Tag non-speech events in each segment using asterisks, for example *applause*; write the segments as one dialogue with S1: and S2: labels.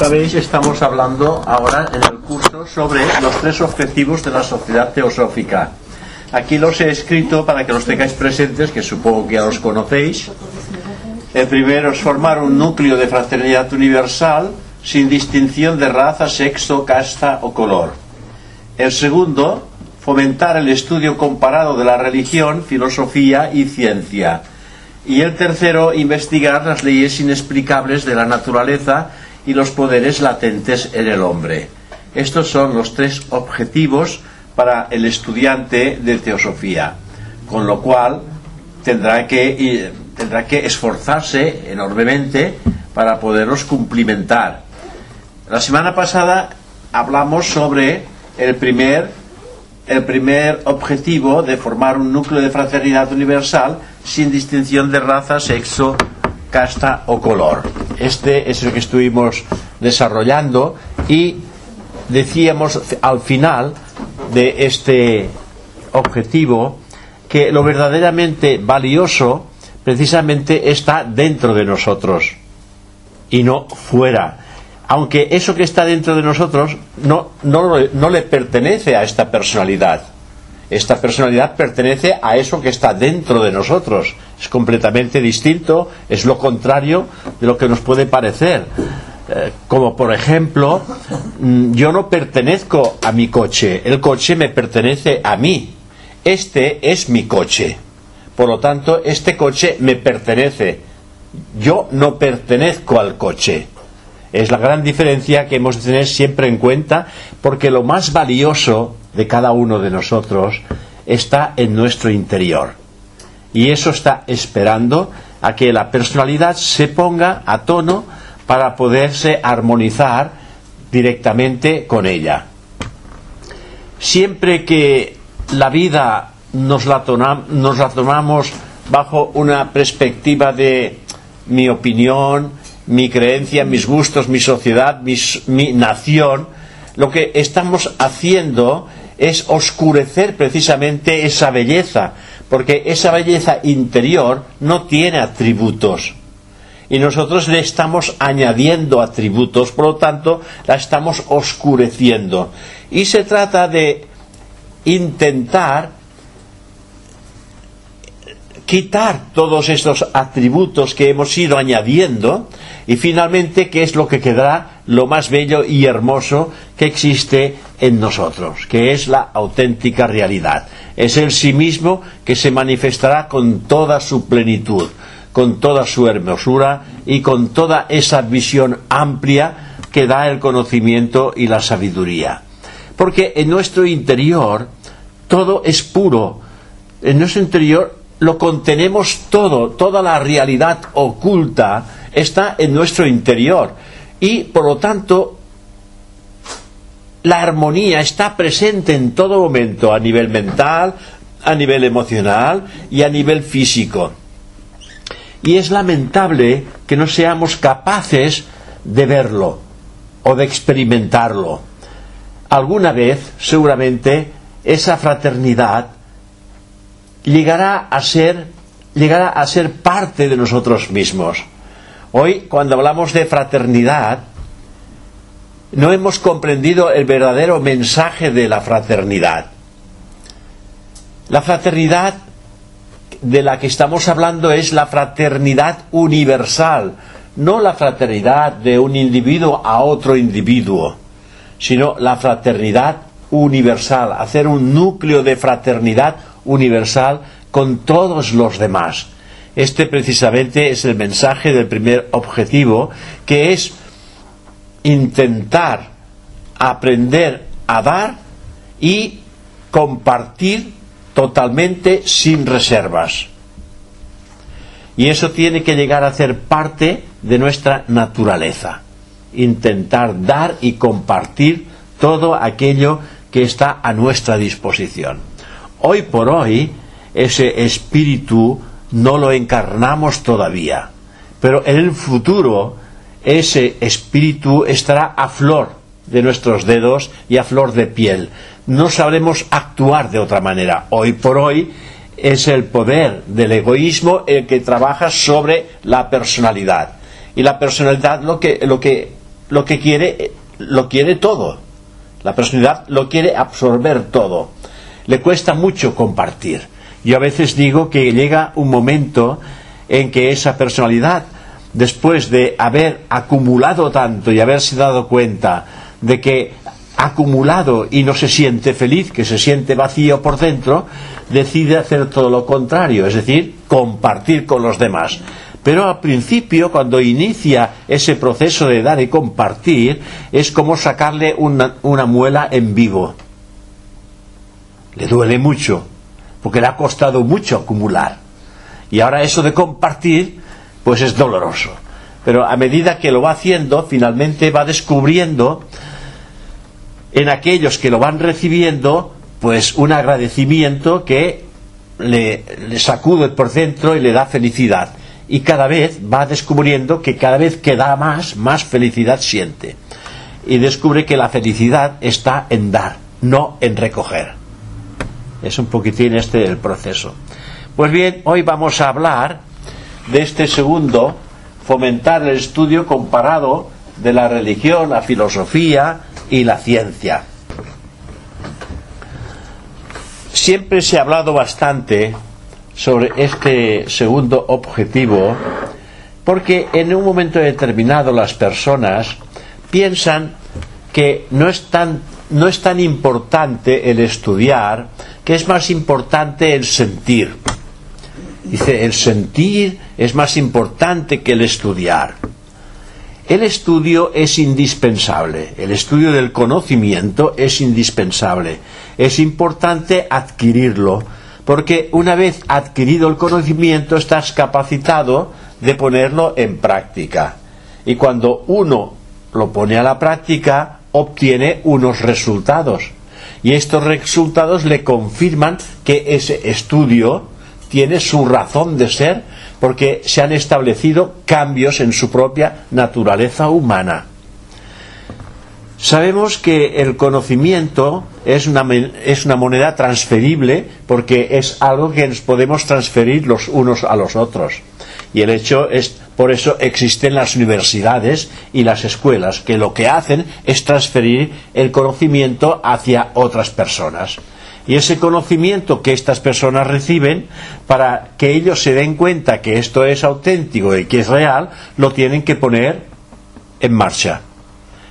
S1: sabéis, estamos hablando ahora en el curso sobre los tres objetivos de la sociedad teosófica. Aquí los he escrito para que los tengáis presentes, que supongo que ya los conocéis. El primero es formar un núcleo de fraternidad universal sin distinción de raza, sexo, casta o color. El segundo, fomentar el estudio comparado de la religión, filosofía y ciencia. Y el tercero, investigar las leyes inexplicables de la naturaleza y los poderes latentes en el hombre. Estos son los tres objetivos para el estudiante de teosofía, con lo cual tendrá que, tendrá que esforzarse enormemente para poderlos cumplimentar. La semana pasada hablamos sobre el primer, el primer objetivo de formar un núcleo de fraternidad universal sin distinción de raza, sexo, casta o color. Este es el que estuvimos desarrollando y decíamos al final de este objetivo que lo verdaderamente valioso precisamente está dentro de nosotros y no fuera. Aunque eso que está dentro de nosotros no, no, no le pertenece a esta personalidad. Esta personalidad pertenece a eso que está dentro de nosotros. Es completamente distinto, es lo contrario de lo que nos puede parecer. Eh, como por ejemplo, mm, yo no pertenezco a mi coche, el coche me pertenece a mí. Este es mi coche. Por lo tanto, este coche me pertenece. Yo no pertenezco al coche. Es la gran diferencia que hemos de tener siempre en cuenta porque lo más valioso de cada uno de nosotros está en nuestro interior. Y eso está esperando a que la personalidad se ponga a tono para poderse armonizar directamente con ella. Siempre que la vida nos la, nos la tomamos bajo una perspectiva de mi opinión, mi creencia, mis gustos, mi sociedad, mi nación, lo que estamos haciendo es oscurecer precisamente esa belleza, porque esa belleza interior no tiene atributos y nosotros le estamos añadiendo atributos, por lo tanto la estamos oscureciendo. Y se trata de intentar quitar todos estos atributos que hemos ido añadiendo y finalmente qué es lo que quedará lo más bello y hermoso que existe en nosotros, que es la auténtica realidad. Es el sí mismo que se manifestará con toda su plenitud con toda su hermosura y con toda esa visión amplia que da el conocimiento y la sabiduría. Porque en nuestro interior todo es puro. En nuestro interior lo contenemos todo, toda la realidad oculta está en nuestro interior. Y por lo tanto, la armonía está presente en todo momento, a nivel mental, a nivel emocional y a nivel físico. Y es lamentable que no seamos capaces de verlo o de experimentarlo. Alguna vez, seguramente, esa fraternidad llegará a ser, llegará a ser parte de nosotros mismos. Hoy, cuando hablamos de fraternidad, no hemos comprendido el verdadero mensaje de la fraternidad. La fraternidad de la que estamos hablando es la fraternidad universal, no la fraternidad de un individuo a otro individuo, sino la fraternidad universal, hacer un núcleo de fraternidad universal con todos los demás. Este precisamente es el mensaje del primer objetivo, que es intentar aprender a dar y compartir totalmente sin reservas. Y eso tiene que llegar a ser parte de nuestra naturaleza. Intentar dar y compartir todo aquello que está a nuestra disposición. Hoy por hoy, ese espíritu no lo encarnamos todavía, pero en el futuro ese espíritu estará a flor de nuestros dedos y a flor de piel no sabremos actuar de otra manera. Hoy por hoy es el poder del egoísmo el que trabaja sobre la personalidad. Y la personalidad lo que, lo que lo que quiere, lo quiere todo. La personalidad lo quiere absorber todo. Le cuesta mucho compartir. Yo a veces digo que llega un momento en que esa personalidad, después de haber acumulado tanto y haberse dado cuenta de que ha acumulado y no se siente feliz, que se siente vacío por dentro, decide hacer todo lo contrario, es decir, compartir con los demás. Pero al principio, cuando inicia ese proceso de dar y compartir, es como sacarle una, una muela en vivo. Le duele mucho, porque le ha costado mucho acumular. Y ahora eso de compartir, pues es doloroso. Pero a medida que lo va haciendo, finalmente va descubriendo en aquellos que lo van recibiendo, pues un agradecimiento que le, le sacude por dentro y le da felicidad y cada vez va descubriendo que cada vez que da más, más felicidad siente. Y descubre que la felicidad está en dar, no en recoger. Es un poquitín este el proceso. Pues bien, hoy vamos a hablar de este segundo, fomentar el estudio comparado de la religión, la filosofía y la ciencia. Siempre se ha hablado bastante sobre este segundo objetivo porque en un momento determinado las personas piensan que no es tan, no es tan importante el estudiar, que es más importante el sentir. Dice, el sentir es más importante que el estudiar. El estudio es indispensable, el estudio del conocimiento es indispensable. Es importante adquirirlo, porque una vez adquirido el conocimiento estás capacitado de ponerlo en práctica. Y cuando uno lo pone a la práctica, obtiene unos resultados. Y estos resultados le confirman que ese estudio tiene su razón de ser porque se han establecido cambios en su propia naturaleza humana. Sabemos que el conocimiento es una, es una, moneda transferible porque es algo que nos podemos transferir los unos a los otros. Y el hecho es, por eso existen las universidades y las escuelas, que lo que hacen es transferir el conocimiento hacia otras personas. Y ese conocimiento que estas personas reciben, para que ellos se den cuenta que esto es auténtico y que es real, lo tienen que poner en marcha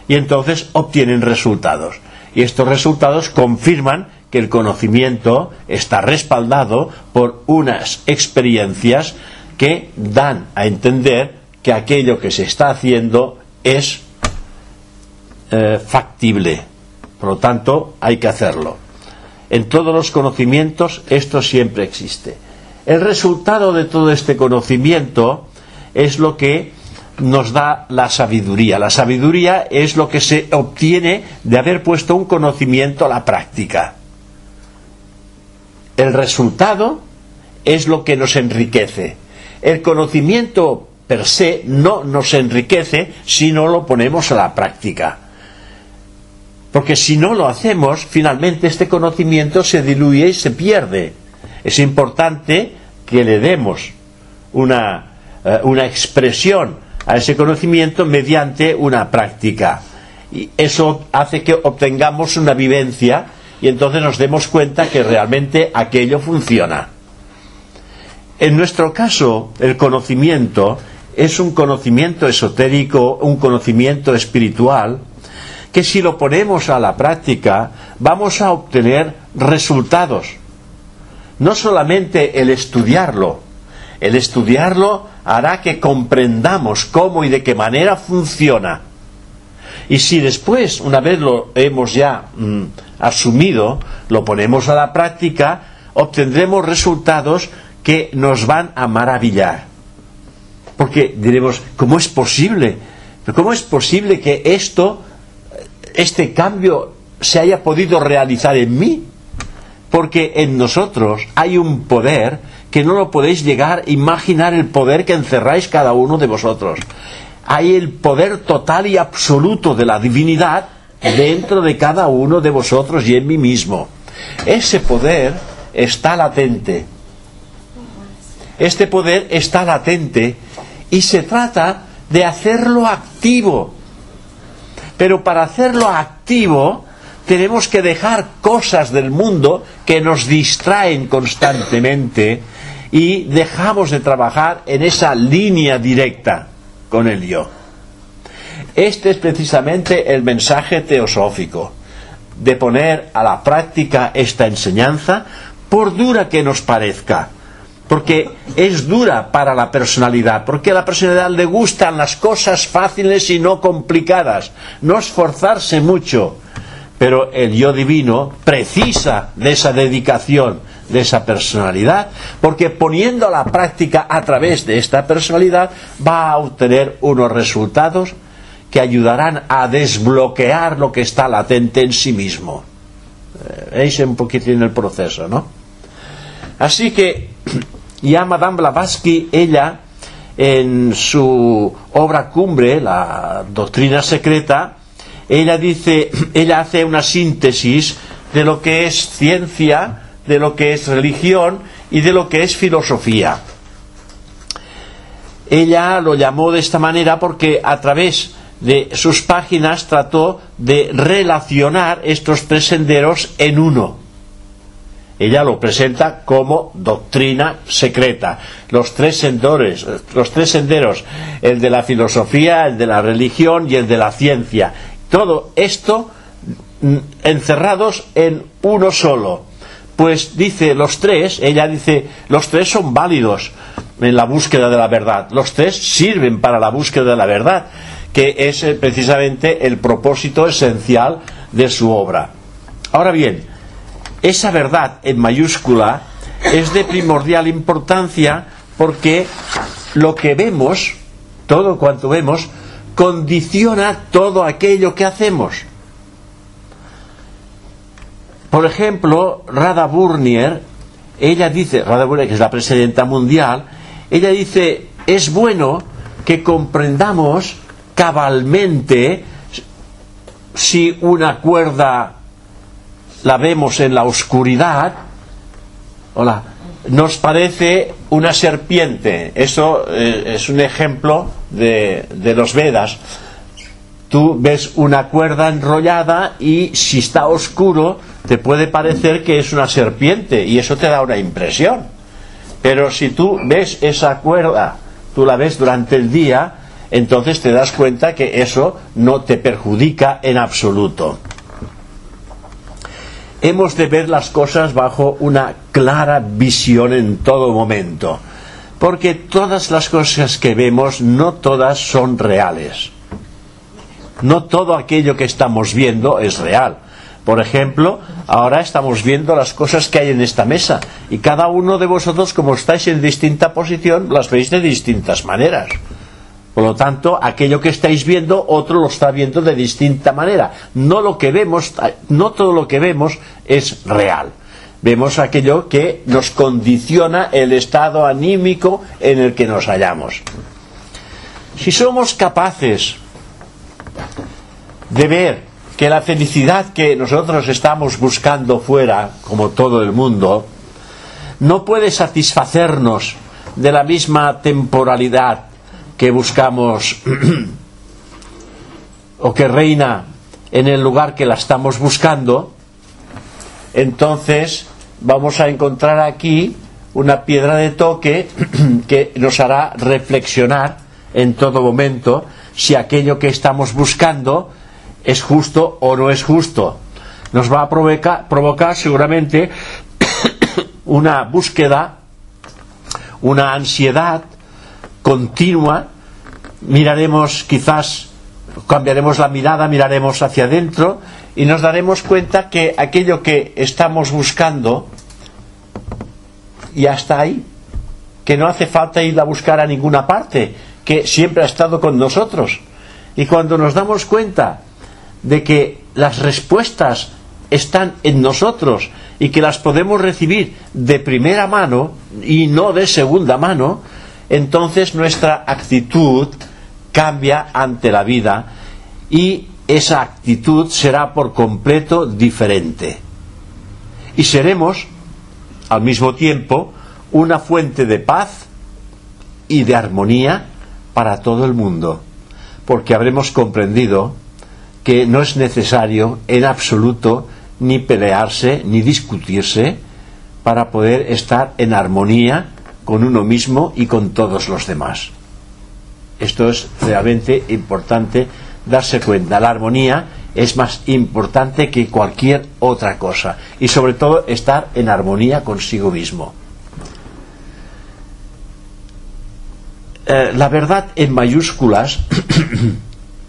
S1: y entonces obtienen resultados. Y estos resultados confirman que el conocimiento está respaldado por unas experiencias que dan a entender que aquello que se está haciendo es eh, factible. Por lo tanto, hay que hacerlo. En todos los conocimientos esto siempre existe. El resultado de todo este conocimiento es lo que nos da la sabiduría. La sabiduría es lo que se obtiene de haber puesto un conocimiento a la práctica. El resultado es lo que nos enriquece. El conocimiento per se no nos enriquece si no lo ponemos a la práctica. Porque si no lo hacemos, finalmente este conocimiento se diluye y se pierde. Es importante que le demos una, eh, una expresión a ese conocimiento mediante una práctica. Y eso hace que obtengamos una vivencia y entonces nos demos cuenta que realmente aquello funciona. En nuestro caso, el conocimiento es un conocimiento esotérico, un conocimiento espiritual, que si lo ponemos a la práctica vamos a obtener resultados. No solamente el estudiarlo, el estudiarlo hará que comprendamos cómo y de qué manera funciona. Y si después, una vez lo hemos ya mm, asumido, lo ponemos a la práctica, obtendremos resultados que nos van a maravillar. Porque diremos, ¿cómo es posible? ¿Cómo es posible que esto, este cambio, se haya podido realizar en mí? Porque en nosotros hay un poder que no lo podéis llegar a imaginar el poder que encerráis cada uno de vosotros. Hay el poder total y absoluto de la divinidad dentro de cada uno de vosotros y en mí mismo. Ese poder está latente. Este poder está latente y se trata de hacerlo activo. Pero para hacerlo activo, tenemos que dejar cosas del mundo que nos distraen constantemente y dejamos de trabajar en esa línea directa con el yo. Este es precisamente el mensaje teosófico, de poner a la práctica esta enseñanza, por dura que nos parezca, porque es dura para la personalidad, porque a la personalidad le gustan las cosas fáciles y no complicadas, no esforzarse mucho, pero el yo divino precisa de esa dedicación, de esa personalidad, porque poniendo a la práctica a través de esta personalidad va a obtener unos resultados que ayudarán a desbloquear lo que está latente en sí mismo. Eh, veis un poquitín el proceso, ¿no? Así que ya Madame Blavatsky, ella, en su obra cumbre, la doctrina secreta, ella dice, *clears throat* ella hace una síntesis de lo que es ciencia, de lo que es religión y de lo que es filosofía. Ella lo llamó de esta manera porque a través de sus páginas trató de relacionar estos tres senderos en uno. Ella lo presenta como doctrina secreta. Los tres senderos, los tres senderos, el de la filosofía, el de la religión y el de la ciencia. Todo esto mm, encerrados en uno solo pues dice los tres, ella dice, los tres son válidos en la búsqueda de la verdad, los tres sirven para la búsqueda de la verdad, que es eh, precisamente el propósito esencial de su obra. Ahora bien, esa verdad en mayúscula es de primordial importancia porque lo que vemos, todo cuanto vemos, condiciona todo aquello que hacemos. Por ejemplo, Rada Burnier, ella dice, Rada Burnier, que es la presidenta mundial, ella dice, es bueno que comprendamos cabalmente si una cuerda la vemos en la oscuridad, hola, nos parece una serpiente. Eso eh, es un ejemplo de, de los Vedas. Tú ves una cuerda enrollada y si está oscuro te puede parecer que es una serpiente y eso te da una impresión. Pero si tú ves esa cuerda, tú la ves durante el día, entonces te das cuenta que eso no te perjudica en absoluto. Hemos de ver las cosas bajo una clara visión en todo momento, porque todas las cosas que vemos no todas son reales. No todo aquello que estamos viendo es real por ejemplo, ahora estamos viendo las cosas que hay en esta mesa y cada uno de vosotros, como estáis en distinta posición, las veis de distintas maneras. Por lo tanto, aquello que estáis viendo, otro lo está viendo de distinta manera. No lo que vemos, no todo lo que vemos es real. Vemos aquello que nos condiciona el estado anímico en el que nos hallamos. Si somos capaces de ver que la felicidad que nosotros estamos buscando fuera, como todo el mundo, no puede satisfacernos de la misma temporalidad que buscamos *clears throat* o que reina en el lugar que la estamos buscando, entonces vamos a encontrar aquí una piedra de toque *clears throat* que nos hará reflexionar en todo momento si aquello que estamos buscando es justo o no es justo. Nos va a provocar, seguramente *clears throat* una búsqueda, una ansiedad continua. Miraremos quizás, cambiaremos la mirada, miraremos hacia adentro y nos daremos cuenta que aquello que estamos buscando ya está ahí, que no hace falta ir a buscar a ninguna parte, que siempre ha estado con nosotros. Y cuando nos damos cuenta de que las respuestas están en nosotros y que las podemos recibir de primera mano y no de segunda mano, entonces nuestra actitud cambia ante la vida y esa actitud será por completo diferente. Y seremos, al mismo tiempo, una fuente de paz y de armonía para todo el mundo, porque habremos comprendido que no es necesario en absoluto ni pelearse ni discutirse para poder estar en armonía con uno mismo y con todos los demás. Esto es realmente importante darse cuenta. La armonía es más importante que cualquier otra cosa y sobre todo estar en armonía consigo mismo. Eh, la verdad en mayúsculas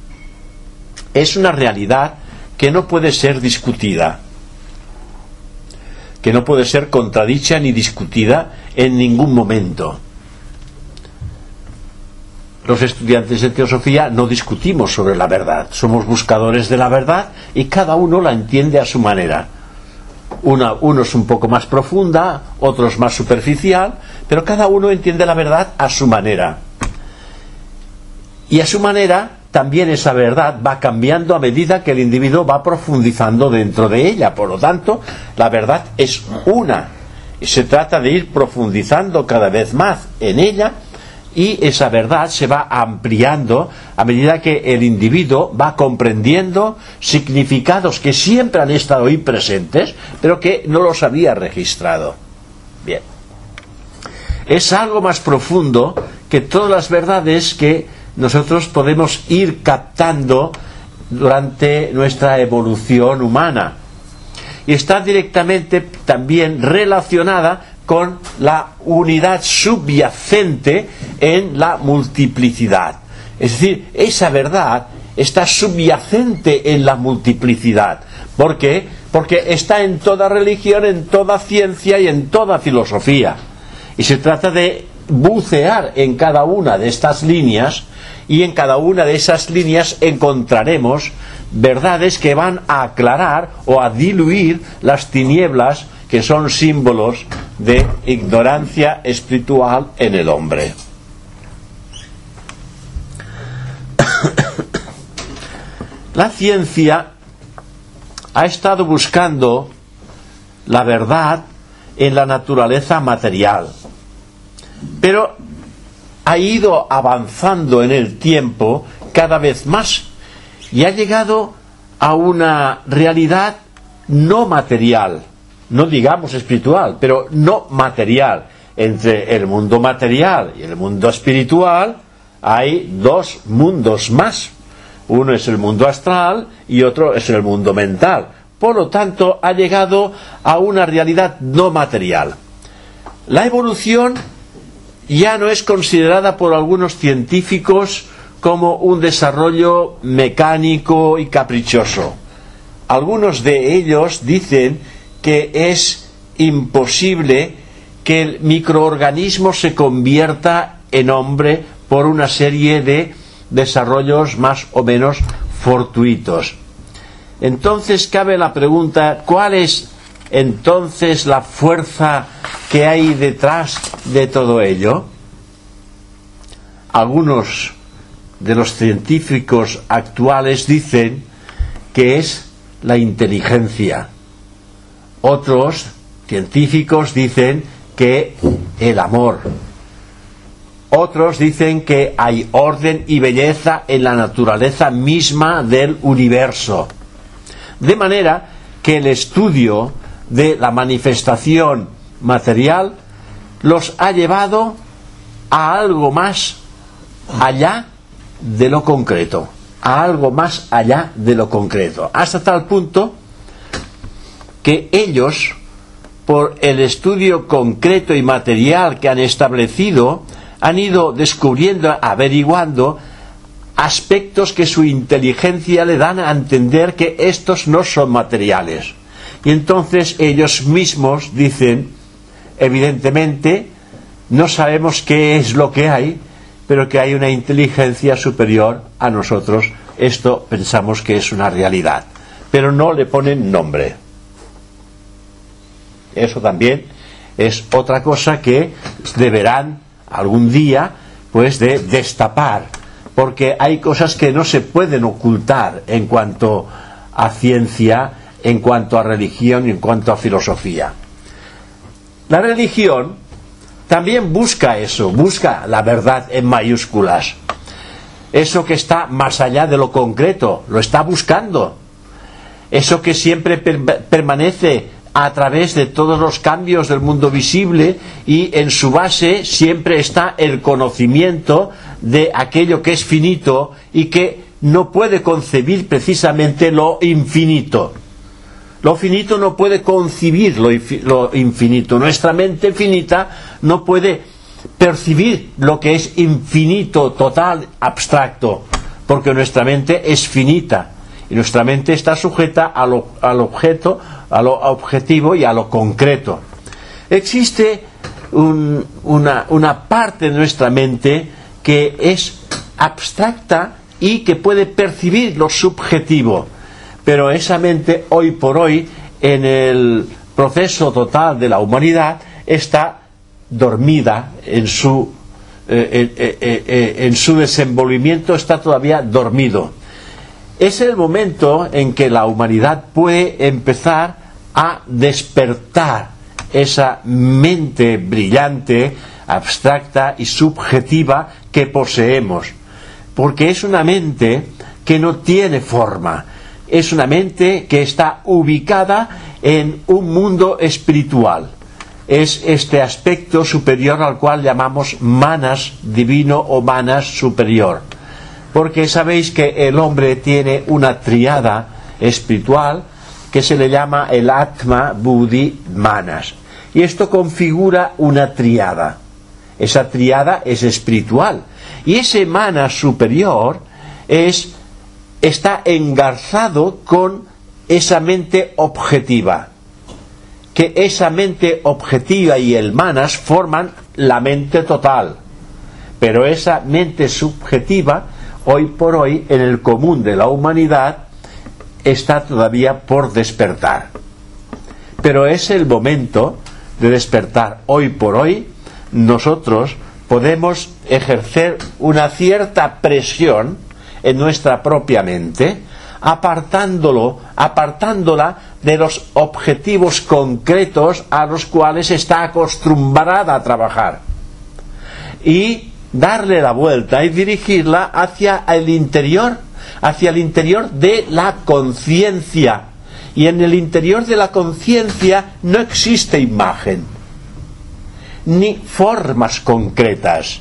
S1: *coughs* es una realidad que no puede ser discutida, que no puede ser contradicha ni discutida en ningún momento. Los estudiantes de teosofía no discutimos sobre la verdad, somos buscadores de la verdad y cada uno la entiende a su manera. Una, uno es un poco más profunda, otro es más superficial, pero cada uno entiende la verdad a su manera. Y a su manera también esa verdad va cambiando a medida que el individuo va profundizando dentro de ella. Por lo tanto, la verdad es una. Y se trata de ir profundizando cada vez más en ella y esa verdad se va ampliando a medida que el individuo va comprendiendo significados que siempre han estado ahí presentes, pero que no los había registrado. Bien. Es algo más profundo que todas las verdades que nosotros podemos ir captando durante nuestra evolución humana. Y está directamente también relacionada con la unidad subyacente en la multiplicidad. Es decir, esa verdad está subyacente en la multiplicidad. ¿Por qué? Porque está en toda religión, en toda ciencia y en toda filosofía. Y se trata de bucear en cada una de estas líneas y en cada una de esas líneas encontraremos verdades que van a aclarar o a diluir las tinieblas que son símbolos de ignorancia espiritual en el hombre. *coughs* La ciencia ha estado buscando la verdad en la naturaleza material, pero ha ido avanzando en el tiempo cada vez más y ha llegado a una realidad no material, no digamos espiritual, pero no material. Entre el mundo material y el mundo espiritual hay dos mundos más. Uno es el mundo astral y otro es el mundo mental. Por lo tanto, ha llegado a una realidad no material. La evolución ya no es considerada por algunos científicos como un desarrollo mecánico y caprichoso. Algunos de ellos dicen que es imposible que el microorganismo se convierta en hombre por una serie de desarrollos más o menos fortuitos. Entonces cabe la pregunta, ¿cuál es entonces la fuerza que hay detrás de todo ello? Algunos de los científicos actuales dicen que es la inteligencia. Otros científicos dicen que el amor. Otros dicen que hay orden y belleza en la naturaleza misma del universo. De manera que el estudio de la manifestación material los ha llevado a algo más allá de lo concreto, a algo más allá de lo concreto, hasta tal punto que ellos, por el estudio concreto y material que han establecido, han ido descubriendo, averiguando aspectos que su inteligencia le dan a entender que estos no son materiales. Y entonces ellos mismos dicen, evidentemente, no sabemos qué es lo que hay, pero que hay una inteligencia superior a nosotros. Esto pensamos que es una realidad, pero no le ponen nombre. Eso también es otra cosa que deberán algún día pues de destapar, porque hay cosas que no se pueden ocultar en cuanto a ciencia en cuanto a religión y en cuanto a filosofía. La religión también busca eso, busca la verdad en mayúsculas. eso que está más allá de lo concreto, lo está buscando. Eso que siempre permanece a través de todos los cambios del mundo visible y en su base siempre está el conocimiento de aquello que es finito y que no puede concebir precisamente lo infinito. Lo finito no puede concebir lo, infinito. Nuestra mente finita no puede percibir lo que es infinito, total, abstracto, porque nuestra mente es finita y nuestra mente está sujeta al objeto, a lo objetivo y a lo concreto. Existe una, una parte de nuestra mente que es abstracta y que puede percibir lo subjetivo, pero esa mente hoy por hoy en el proceso total de la humanidad está dormida en su, eh, eh, eh, en su desenvolvimiento, está todavía dormido. Es el momento en que la humanidad puede empezar a despertar esa mente brillante, abstracta y subjetiva que poseemos. Porque es una mente que no tiene forma, es una mente que está ubicada en un mundo espiritual es este aspecto superior al cual llamamos manas divino o manas superior. Porque sabéis que el hombre tiene una triada espiritual que se le llama el Atma Buddhi Manas. Y esto configura una triada. Esa triada es espiritual. Y ese manas superior es, está engarzado con esa mente objetiva que esa mente objetiva y el manas forman la mente total. Pero esa mente subjetiva, hoy por hoy, en el común de la humanidad, está todavía por despertar. Pero es el momento de despertar. Hoy por hoy, nosotros podemos ejercer una cierta presión en nuestra propia mente, apartándolo, apartándola de los objetivos concretos a los cuales está acostumbrada a trabajar. Y darle la vuelta y dirigirla hacia el interior, hacia el interior de la conciencia. Y en el interior de la conciencia no existe imagen, ni formas concretas.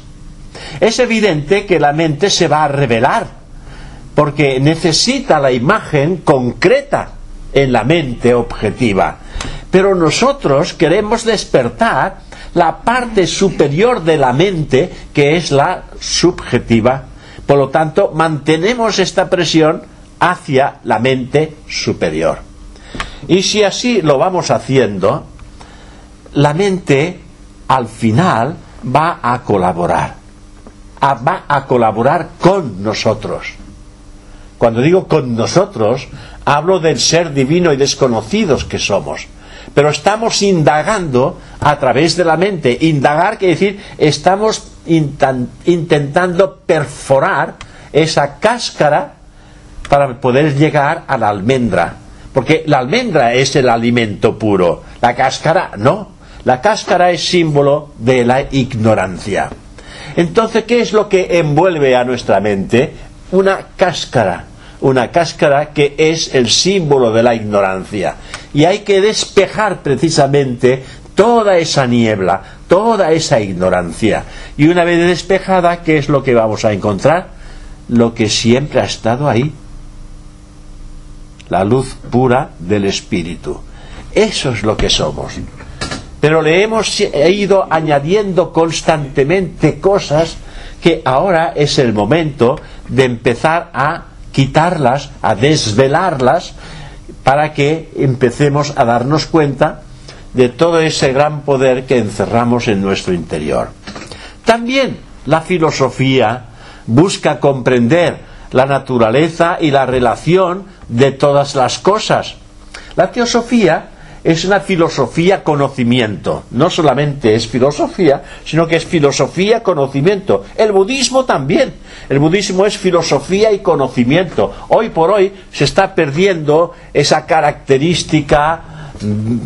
S1: Es evidente que la mente se va a revelar, porque necesita la imagen concreta en la mente objetiva. Pero nosotros queremos despertar la parte superior de la mente, que es la subjetiva. Por lo tanto, mantenemos esta presión hacia la mente superior. Y si así lo vamos haciendo, la mente al final va a colaborar. va a colaborar con nosotros. Cuando digo con nosotros, hablo del ser divino y desconocidos que somos. Pero estamos indagando a través de la mente. Indagar quiere decir, estamos intentando perforar esa cáscara para poder llegar a la almendra. Porque la almendra es el alimento puro, la cáscara no. La cáscara es símbolo de la ignorancia. Entonces, ¿qué es lo que envuelve a nuestra mente? Una cáscara una cáscara que es el símbolo de la ignorancia. Y hay que despejar precisamente toda esa niebla, toda esa ignorancia. Y una vez despejada, ¿qué es lo que vamos a encontrar? Lo que siempre ha estado ahí. La luz pura del Espíritu. Eso es lo que somos. Pero le hemos ido añadiendo constantemente cosas que ahora es el momento de empezar a quitarlas, a desvelarlas, para que empecemos a darnos cuenta de todo ese gran poder que encerramos en nuestro interior. También la filosofía busca comprender la naturaleza y la relación de todas las cosas. La teosofía es una filosofía conocimiento. No solamente es filosofía, sino que es filosofía conocimiento. El budismo también. El budismo es filosofía y conocimiento. Hoy por hoy se está perdiendo esa característica mm,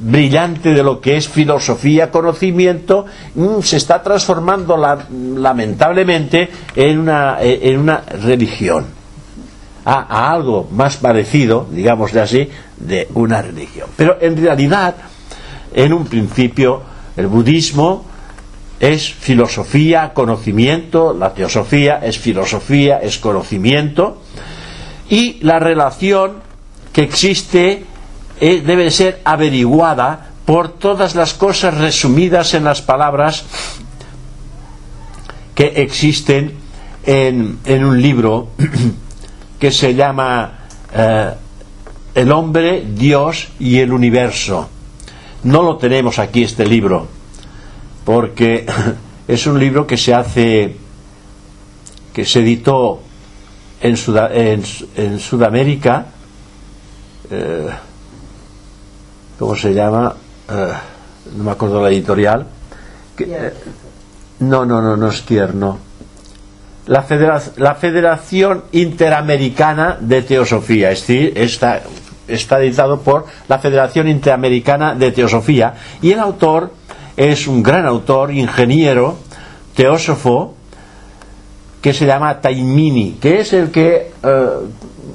S1: brillante de lo que es filosofía, conocimiento, mm, se está transformando lamentablemente en una, en una religión. A, algo más parecido, digamos de así, de una religión. Pero en realidad, en un principio, el budismo es filosofía, conocimiento, la teosofía es filosofía, es conocimiento, y la relación que existe eh, debe ser averiguada por todas las cosas resumidas en las palabras que existen en, un libro *clears throat* que se llama eh, El hombre, Dios y el universo. No lo tenemos aquí este libro, porque *laughs* es un libro que se hace, que se editó en, en, Sudamérica. Eh, ¿cómo se llama? Eh, no me acuerdo la editorial. No, no, no, no es tierno. La, Federación Interamericana de Teosofía, es decir, está, está editado por la Federación Interamericana de Teosofía y el autor es un gran autor, ingeniero, teósofo, que se llama Taimini, que es el que eh,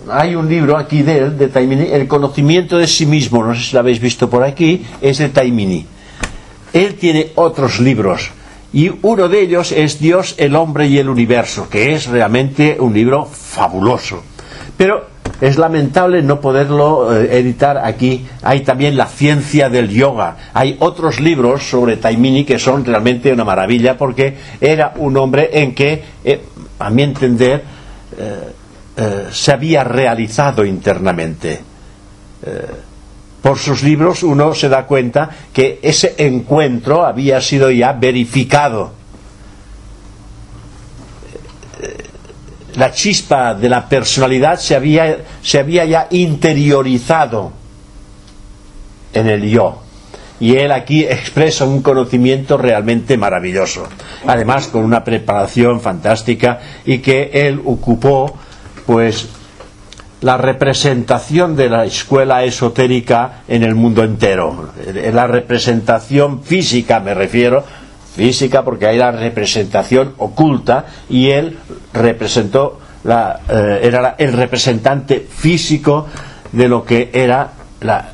S1: hay un libro aquí de él, de Taimini, El conocimiento de sí mismo, no sé si lo habéis visto por aquí, es de Taimini. Él tiene otros libros y uno de ellos es Dios, el hombre y el universo, que es realmente un libro fabuloso. Pero es lamentable no poderlo eh, editar aquí. Hay también la ciencia del yoga. Hay otros libros sobre Taimini que son realmente una maravilla porque era un hombre en que, eh, a mi entender, eh, se había realizado internamente. Por sus libros uno se da cuenta que ese encuentro había sido ya verificado. La chispa de la personalidad se había, se había ya interiorizado en el yo. Y él aquí *laughs* expresa un conocimiento realmente maravilloso. Además, con una preparación fantástica y que él ocupó pues la representación de la escuela esotérica en el mundo entero. La representación física, me refiero, física porque hay la representación oculta y él representó la, eh, era el representante físico de lo que eran las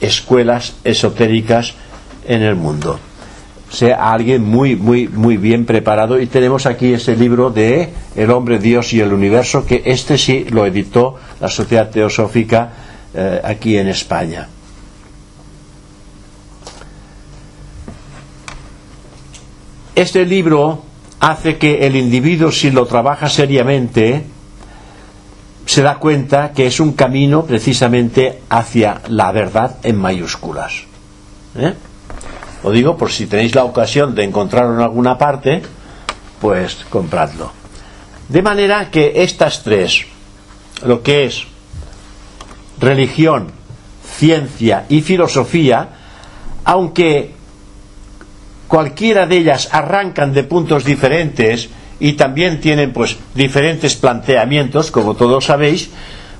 S1: escuelas esotéricas en el mundo sea alguien muy, muy, muy bien preparado. Y tenemos aquí ese libro de El hombre, Dios y el universo, que este sí lo editó la Sociedad Teosófica eh, aquí en España. Este libro hace que el individuo, si lo trabaja seriamente, se da cuenta que es un camino precisamente hacia la verdad en mayúsculas. ¿Eh? Lo digo por si tenéis la ocasión de encontrarlo en alguna parte, pues compradlo. De manera que estas tres, lo que es religión, ciencia y filosofía, aunque cualquiera de ellas arrancan de puntos diferentes y también tienen pues diferentes planteamientos, como todos sabéis,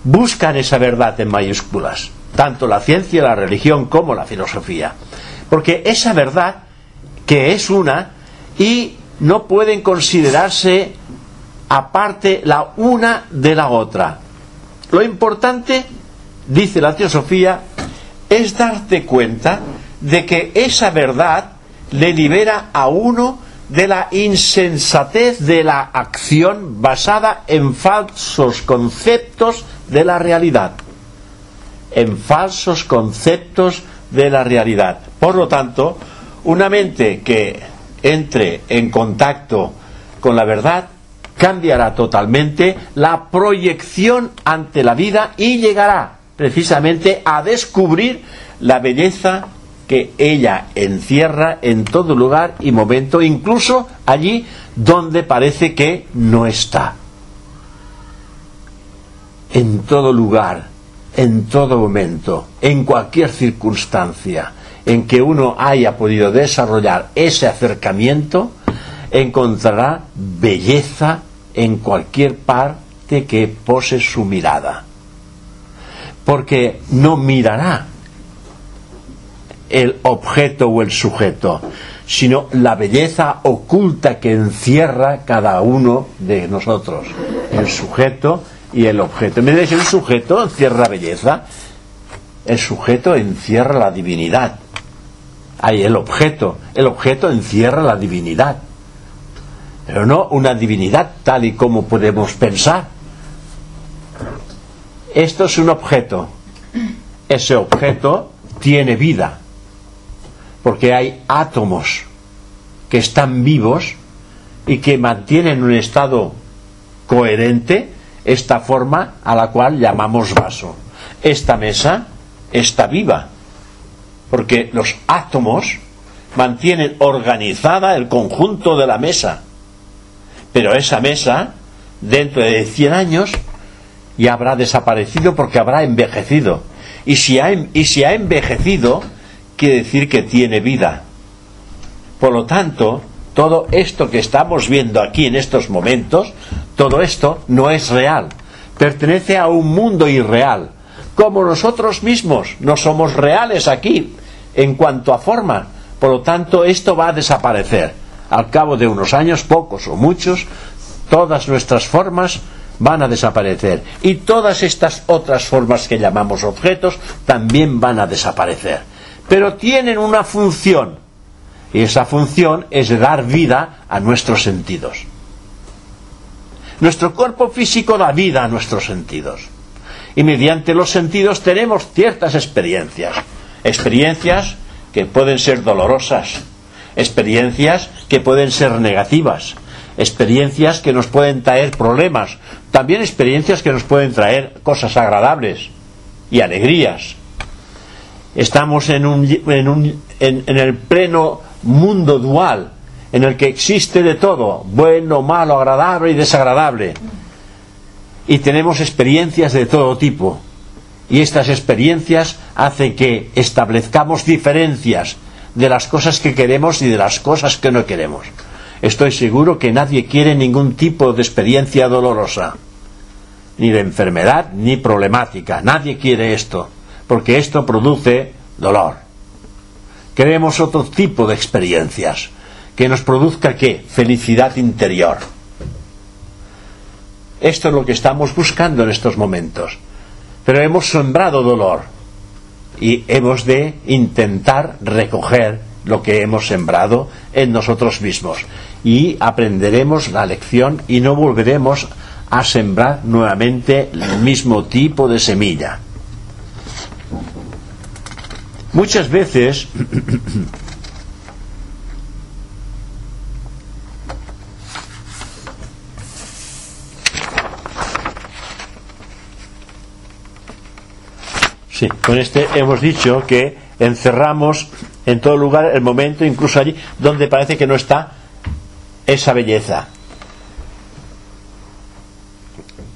S1: buscan esa verdad en mayúsculas, tanto la ciencia, la religión como la filosofía. Porque esa verdad, que es una, y no pueden considerarse aparte la una de la otra. Lo importante, dice la teosofía, es darte cuenta de que esa verdad le libera a uno de la insensatez de la acción basada en falsos conceptos de la realidad. En falsos conceptos de la realidad. Por lo tanto, una mente que entre en contacto con la verdad cambiará totalmente la proyección ante la vida y llegará precisamente a descubrir la belleza que ella encierra en todo lugar y momento, incluso allí donde parece que no está. En todo lugar en todo momento, en cualquier circunstancia en que uno haya podido desarrollar ese acercamiento, encontrará belleza en cualquier parte que pose su mirada. Porque no mirará el objeto o el sujeto, sino la belleza oculta que encierra cada uno de nosotros, el sujeto y el objeto. En vez de decir el sujeto encierra belleza, el sujeto encierra la divinidad. Hay el objeto, el objeto encierra la divinidad, pero no una divinidad tal y como podemos pensar. Esto es un objeto. Ese objeto tiene vida, porque hay átomos que están vivos y que mantienen un estado coherente esta forma a la cual llamamos vaso. Esta mesa está viva, porque los átomos mantienen organizada el conjunto de la mesa. Pero esa mesa, dentro de 100 años, ya habrá desaparecido porque habrá envejecido. Y si ha, y si ha envejecido, quiere decir que tiene vida. Por lo tanto, todo esto que estamos viendo aquí en estos momentos, todo esto no es real. Pertenece a un mundo irreal. Como nosotros mismos no somos reales aquí en cuanto a forma. Por lo tanto, esto va a desaparecer. Al cabo de unos años, pocos o muchos, todas nuestras formas van a desaparecer. Y todas estas otras formas que llamamos objetos también van a desaparecer. Pero tienen una función. Y esa función es de dar vida a nuestros sentidos. Nuestro cuerpo físico da vida a nuestros sentidos. Y mediante los sentidos tenemos ciertas experiencias. Experiencias que pueden ser dolorosas. Experiencias que pueden ser negativas experiencias que nos pueden traer problemas, también experiencias que nos pueden traer cosas agradables y alegrías. Estamos en, un, en, un, en, el pleno mundo dual, en el que existe de todo, bueno, malo, agradable y desagradable. Y tenemos experiencias de todo tipo. Y estas experiencias hacen que establezcamos diferencias de las cosas que queremos y de las cosas que no queremos. Estoy seguro que nadie quiere ningún tipo de experiencia dolorosa, ni de enfermedad, ni problemática. Nadie quiere esto, porque esto produce dolor. Queremos otro tipo de experiencias, que nos produzca qué? Felicidad interior. Esto es lo que estamos buscando en estos momentos. Pero hemos sembrado dolor y hemos de intentar recoger lo que hemos sembrado en nosotros mismos y aprenderemos la lección y no volveremos a sembrar nuevamente el mismo tipo de semilla. Muchas veces *clears throat* Sí, con este hemos dicho que encerramos en todo lugar el momento, incluso allí donde parece que no está esa belleza.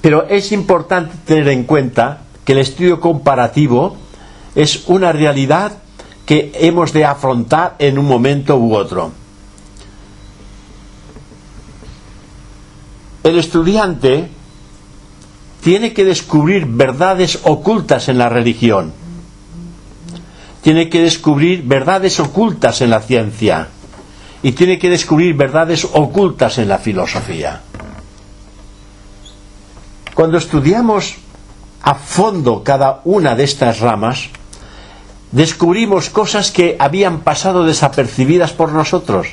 S1: Pero es importante tener en cuenta que el estudio comparativo es una realidad que hemos de afrontar en un momento u otro. El estudiante tiene que descubrir verdades ocultas en la religión, tiene que descubrir verdades ocultas en la ciencia, y tiene que descubrir verdades ocultas en la filosofía. Cuando estudiamos a fondo cada una de estas ramas, descubrimos cosas que habían pasado desapercibidas por nosotros.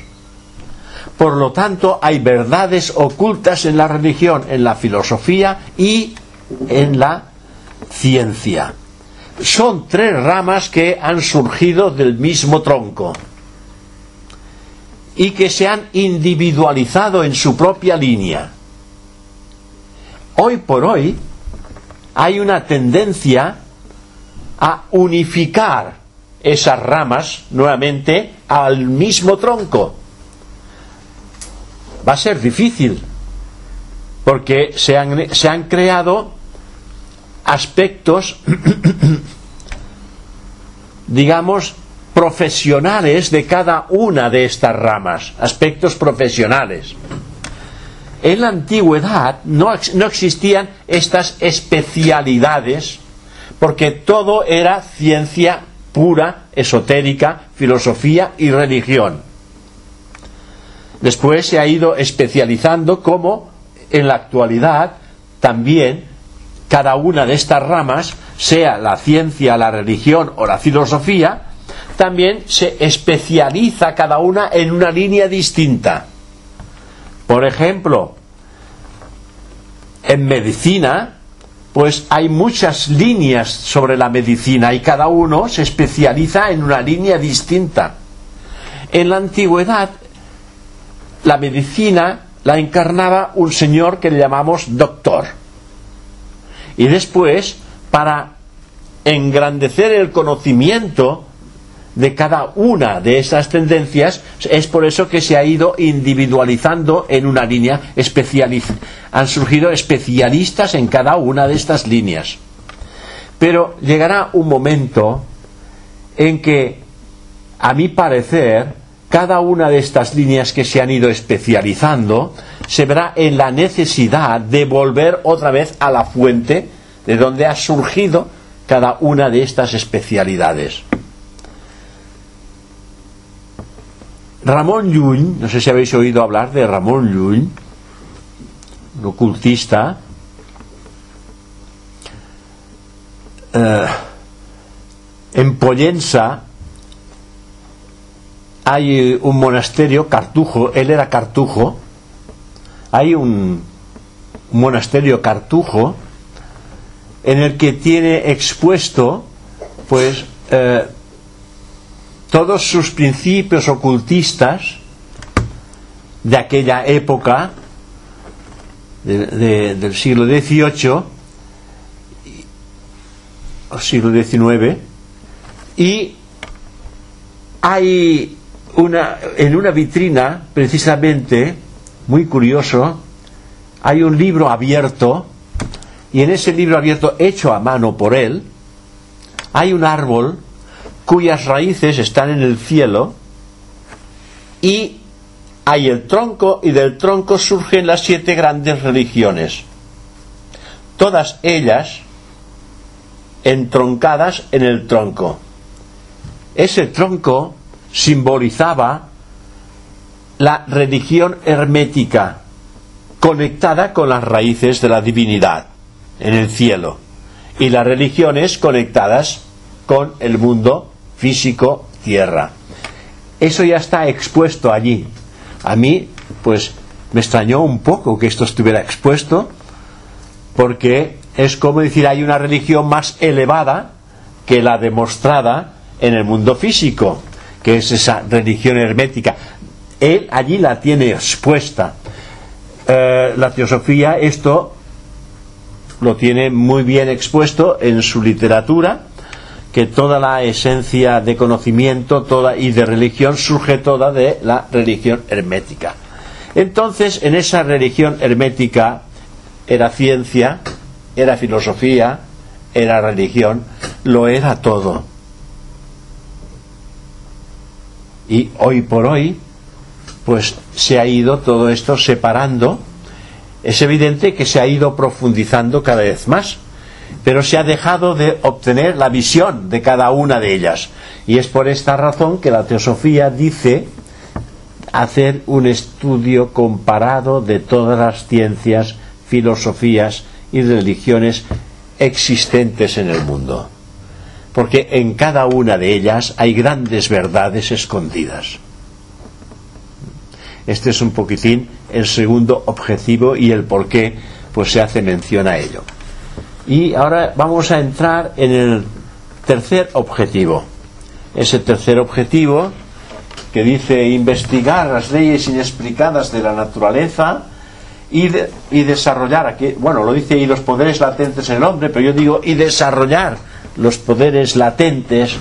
S1: Por lo tanto, hay verdades ocultas en la religión, en la filosofía y en la ciencia. Son tres ramas que han surgido del mismo tronco y que se han individualizado en su propia línea. Hoy por hoy hay una tendencia a unificar esas ramas nuevamente al mismo tronco. Va a ser difícil porque se han, se han creado aspectos, *clears throat* digamos, profesionales de cada una de estas ramas, aspectos profesionales. En la antigüedad no, no existían estas especialidades porque todo era ciencia pura, esotérica, filosofía y religión. Después se ha ido especializando como en la actualidad también cada una de estas ramas, sea la ciencia, la religión o la filosofía, también se especializa cada una en una línea distinta. Por ejemplo, en medicina, pues hay muchas líneas sobre la medicina y cada uno se especializa en una línea distinta. En la antigüedad, la medicina la encarnaba un señor que le llamamos doctor. Y después, para engrandecer el conocimiento de cada una de esas tendencias, es por eso que se ha ido individualizando en una línea, han surgido especialistas en cada una de estas líneas. Pero llegará un momento en que, a mi parecer, cada una de estas líneas que se han ido especializando se verá en la necesidad de volver otra vez a la fuente de donde ha surgido cada una de estas especialidades. Ramón Llull, no sé si habéis oído hablar de Ramón Llull, un ocultista, eh, en Pollensa hay un monasterio, Cartujo, él era Cartujo, hay un monasterio Cartujo en el que tiene expuesto pues eh, todos sus principios ocultistas de aquella época del siglo XVIII o siglo XIX y hay una en una vitrina precisamente muy curioso hay un libro abierto y en ese libro abierto hecho a mano por él hay un árbol cuyas raíces están en el cielo y hay el tronco y del tronco surgen las siete grandes religiones, todas ellas entroncadas en el tronco. Ese tronco simbolizaba la religión hermética, conectada con las raíces de la divinidad en el cielo, y las religiones conectadas con el mundo físico, tierra. Eso ya está expuesto allí. A mí, pues, me extrañó un poco que esto estuviera expuesto, porque es como decir, hay una religión más elevada que la demostrada en el mundo físico, que es esa religión hermética. Él allí la tiene expuesta. Eh, la teosofía, esto lo tiene muy bien expuesto en su literatura, que toda la esencia de conocimiento toda y de religión surge toda de la religión hermética. Entonces, en esa religión hermética era ciencia, era filosofía, era religión, lo era todo. Y hoy por hoy, pues se ha ido todo esto separando. Es evidente que se ha ido profundizando cada vez más pero se ha dejado de obtener la visión de cada una de ellas. Y es por esta razón que la teosofía dice hacer un estudio comparado de todas las ciencias, filosofías y religiones existentes en el mundo. Porque en cada una de ellas hay grandes verdades escondidas. Este es un poquitín el segundo objetivo y el por qué pues se hace mención a ello. Y ahora vamos a entrar en el tercer objetivo. Ese tercer objetivo que dice investigar las leyes inexplicadas de la naturaleza y, y desarrollar, aquí, bueno, lo dice y los poderes latentes en el hombre, pero yo digo y desarrollar los poderes latentes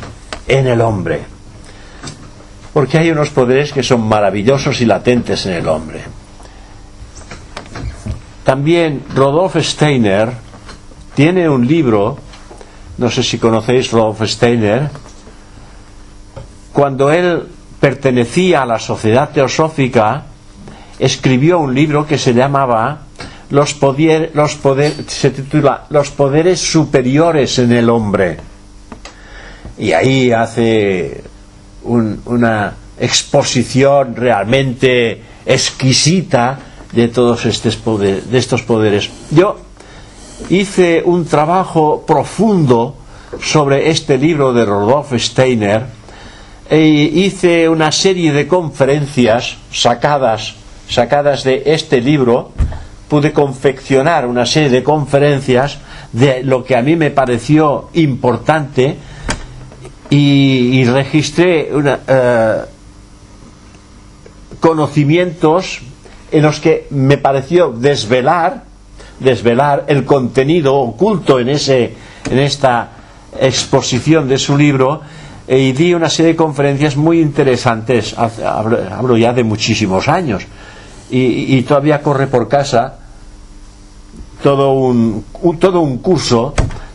S1: en el hombre. Porque hay unos poderes que son maravillosos y latentes en el hombre. También Rodolph Steiner, tiene un libro, no sé si conocéis Rolf Steiner, cuando él pertenecía a la sociedad teosófica, escribió un libro que se llamaba Los poderes superiores en el hombre. y ahí hace una exposición realmente exquisita de todos estos poderes, de estos poderes. Yo hice un trabajo profundo sobre este libro de Rodolph Steiner e hice una serie de conferencias sacadas sacadas de este libro pude confeccionar una serie de conferencias de lo que a mí me pareció importante y, registré eh, conocimientos en los que me pareció desvelar desvelar el contenido oculto en ese en esta exposición de su libro y di una serie de conferencias muy interesantes hablo, ya de muchísimos años. Y, todavía corre por casa todo un, todo un curso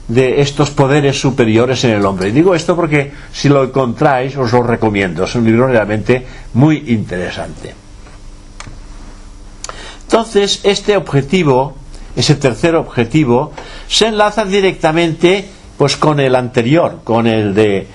S1: de estos poderes superiores en el hombre. Y digo esto porque si lo encontráis os lo recomiendo. Es un libro realmente muy interesante. Entonces, este objetivo, ese tercer objetivo, se enlaza directamente pues con el anterior, con el de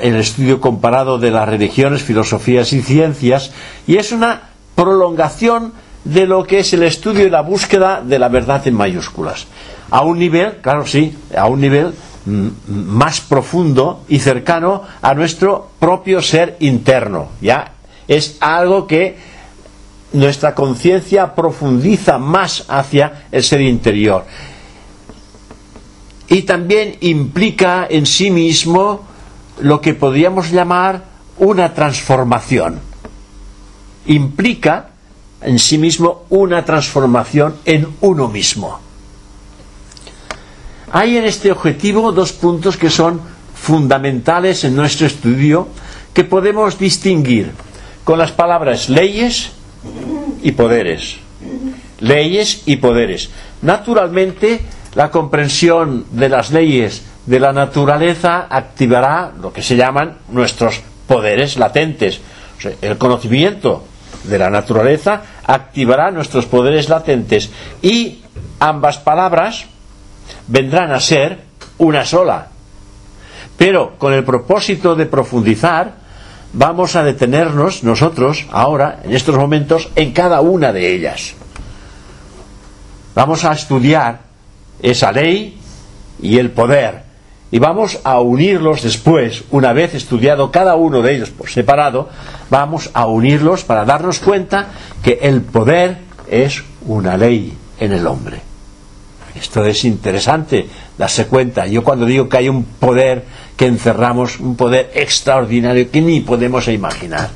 S1: el estudio comparado de las religiones, filosofías y ciencias, y es una prolongación de lo que es el estudio y la búsqueda de la verdad en mayúsculas. A un nivel, claro sí, a un nivel mm, más profundo y cercano a nuestro propio ser interno. Ya es algo que nuestra conciencia profundiza más hacia el ser interior. Y también implica en sí mismo lo que podríamos llamar una transformación. Implica en sí mismo una transformación en uno mismo. Hay en este objetivo dos puntos que son fundamentales en nuestro estudio que podemos distinguir con las palabras leyes y poderes. Leyes y poderes. Naturalmente, la comprensión de las leyes de la naturaleza activará lo que se llaman nuestros poderes latentes. el conocimiento de la naturaleza activará nuestros poderes latentes y ambas palabras vendrán a ser una sola. Pero con el propósito de profundizar, vamos a detenernos nosotros ahora, en estos momentos, en cada una de ellas. Vamos a estudiar esa ley y el poder y vamos a unirlos después, una vez estudiado cada uno de ellos por separado, vamos a unirlos para darnos cuenta que el poder es una ley en el hombre. Esto es interesante, darse cuenta. Yo cuando digo que hay un poder que encerramos, un poder extraordinario que ni podemos imaginar,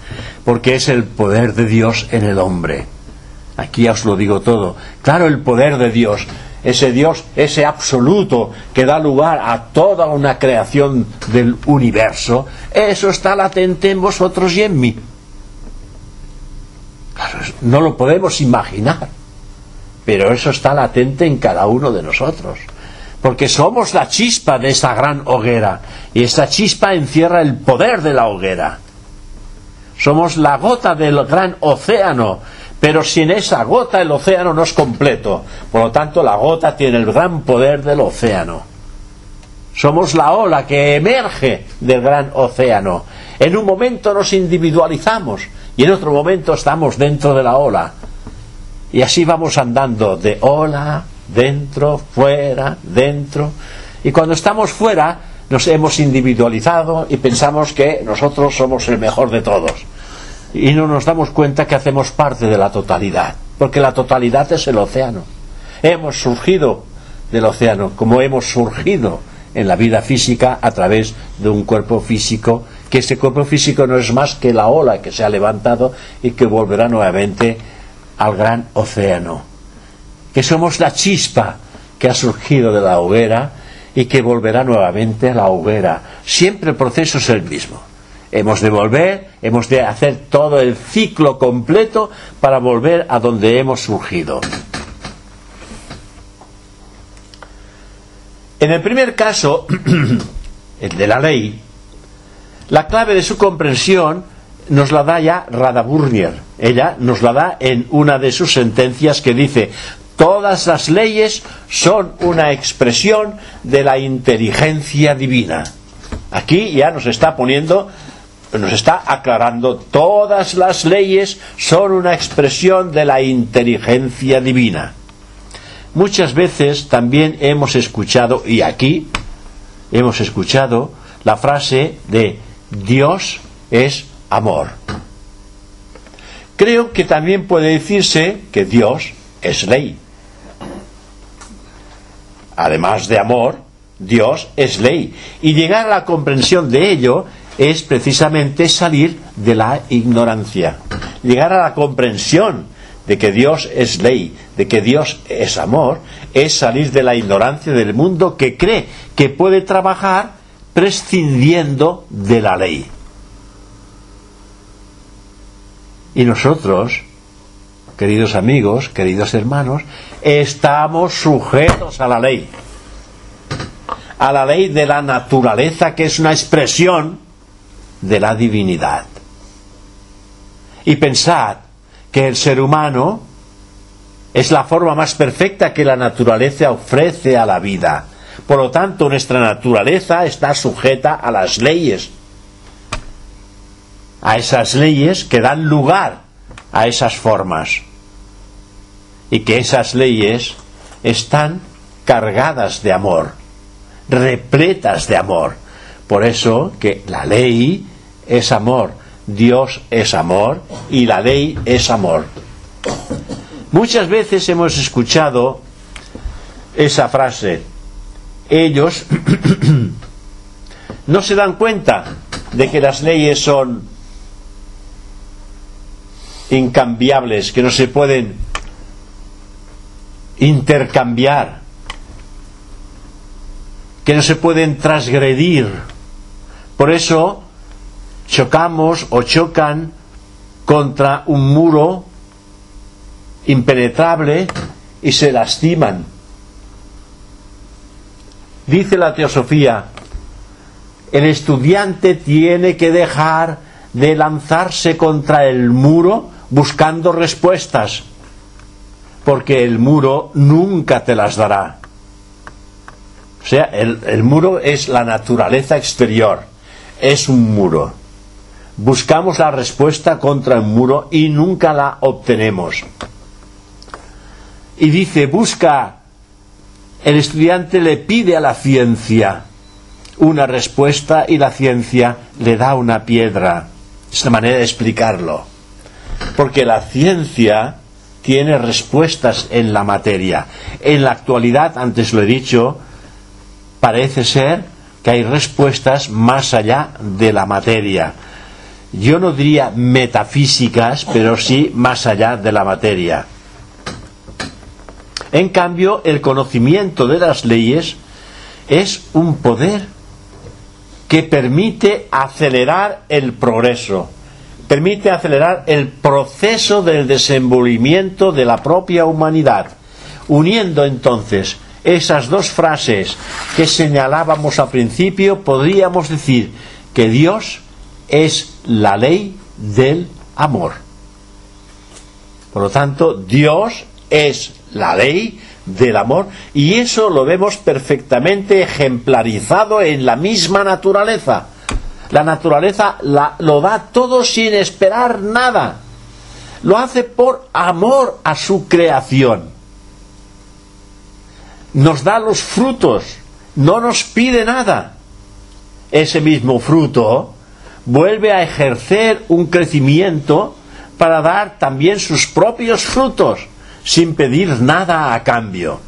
S1: porque es el poder de Dios en el hombre. Aquí os lo digo todo. Claro, el poder de Dios ese Dios, ese absoluto que da lugar a toda una creación del universo, eso está latente en vosotros y en mí. no lo podemos imaginar, pero eso está latente en cada uno de nosotros, porque somos la chispa de esa gran hoguera, y esa chispa encierra el poder de la hoguera. Somos la gota del gran océano pero sin esa gota el océano no es completo. Por lo tanto, la gota tiene el gran poder del océano. Somos la ola que emerge del gran océano. En un momento nos individualizamos y en otro momento estamos dentro de la ola. Y así vamos andando de ola, dentro, fuera, dentro. Y cuando estamos fuera nos hemos individualizado y pensamos que nosotros somos el mejor de todos y no nos damos cuenta que hacemos parte de la totalidad, porque la totalidad es el océano. Hemos surgido del océano, como hemos surgido en la vida física a través de un cuerpo físico, que ese cuerpo físico no es más que la ola que se ha levantado y que volverá nuevamente al gran océano. Que somos la chispa que ha surgido de la hoguera y que volverá nuevamente a la hoguera. Siempre el proceso es el mismo. Hemos de volver, hemos de hacer todo el ciclo completo para volver a donde hemos surgido. En el primer caso, *clears throat* el de la ley, la clave de su comprensión nos la da ya Radaburnier. Ella nos la da en una de sus sentencias que dice, todas las leyes son una expresión de la inteligencia divina. Aquí ya nos está poniendo, nos está aclarando, todas las leyes son una expresión de la inteligencia divina. Muchas veces también hemos escuchado, y aquí hemos escuchado, la frase de Dios es amor. Creo que también puede decirse que Dios es ley. Además de amor, Dios es ley. Y llegar a la comprensión de ello es precisamente salir de la ignorancia. Llegar a la comprensión de que Dios es ley, de que Dios es amor, es salir de la ignorancia del mundo que cree que puede trabajar prescindiendo de la ley. Y nosotros, queridos amigos, queridos hermanos, estamos sujetos a la ley. A la ley de la naturaleza, que es una expresión de la divinidad. Y pensad que el ser humano es la forma más perfecta que la naturaleza ofrece a la vida. Por lo tanto, nuestra naturaleza está sujeta a las leyes, a esas leyes que dan lugar a esas formas. Y que esas leyes están cargadas de amor, repletas de amor. Por eso que la ley es amor, Dios es amor y la ley es amor. Muchas veces hemos escuchado esa frase. Ellos *clears throat* no se dan cuenta de que las leyes son incambiables, que no se pueden intercambiar, que no se pueden transgredir. Por eso chocamos o chocan contra un muro impenetrable y se lastiman. Dice la teosofía, el estudiante tiene que dejar de lanzarse contra el muro buscando respuestas, porque el muro nunca te las dará. O sea, el, el muro es la naturaleza exterior, es un muro. Buscamos la respuesta contra el muro y nunca la obtenemos y dice, busca, el estudiante le pide a la ciencia una respuesta y la ciencia le da una piedra. Es la manera de explicarlo. Porque la ciencia tiene respuestas en la materia. En la actualidad, antes lo he dicho, parece ser que hay respuestas más allá de la materia. Yo no diría metafísicas, pero sí más allá de la materia. En cambio, el conocimiento de las leyes es un poder que permite acelerar el progreso, permite acelerar el proceso del desenvolvimiento de la propia humanidad, uniendo entonces esas dos frases que señalábamos al principio, podríamos decir que Dios es la ley del amor. Por lo tanto, Dios es la ley del amor y eso lo vemos perfectamente ejemplarizado en la misma naturaleza. La naturaleza lo da todo sin esperar nada. Lo hace por amor a su creación. Nos da los frutos, no nos pide nada. Ese mismo fruto vuelve a ejercer un crecimiento para dar también sus propios frutos sin pedir nada a cambio.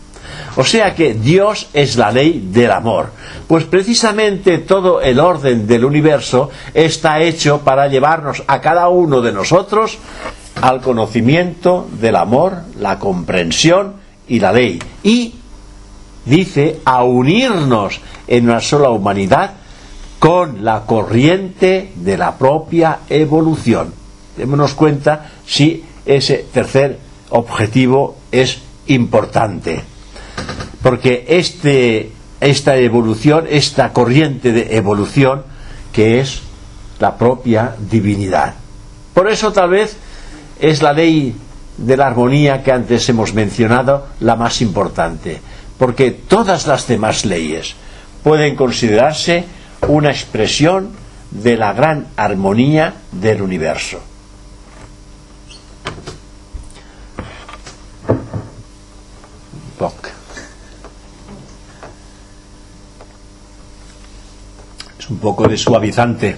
S1: O sea que Dios es la ley del amor. Pues precisamente todo el orden del universo está hecho para llevarnos a cada uno de nosotros al conocimiento del amor, la comprensión y la ley. Y dice a unirnos en una sola humanidad con la corriente de la propia evolución. Démonos cuenta si ese tercer objetivo es importante. Porque este, esta evolución, esta corriente de evolución, que es la propia divinidad. Por eso tal vez es la ley de la armonía que antes hemos mencionado la más importante, porque todas las demás leyes pueden considerarse una expresión de la gran armonía del universo. Es un poco de suavizante.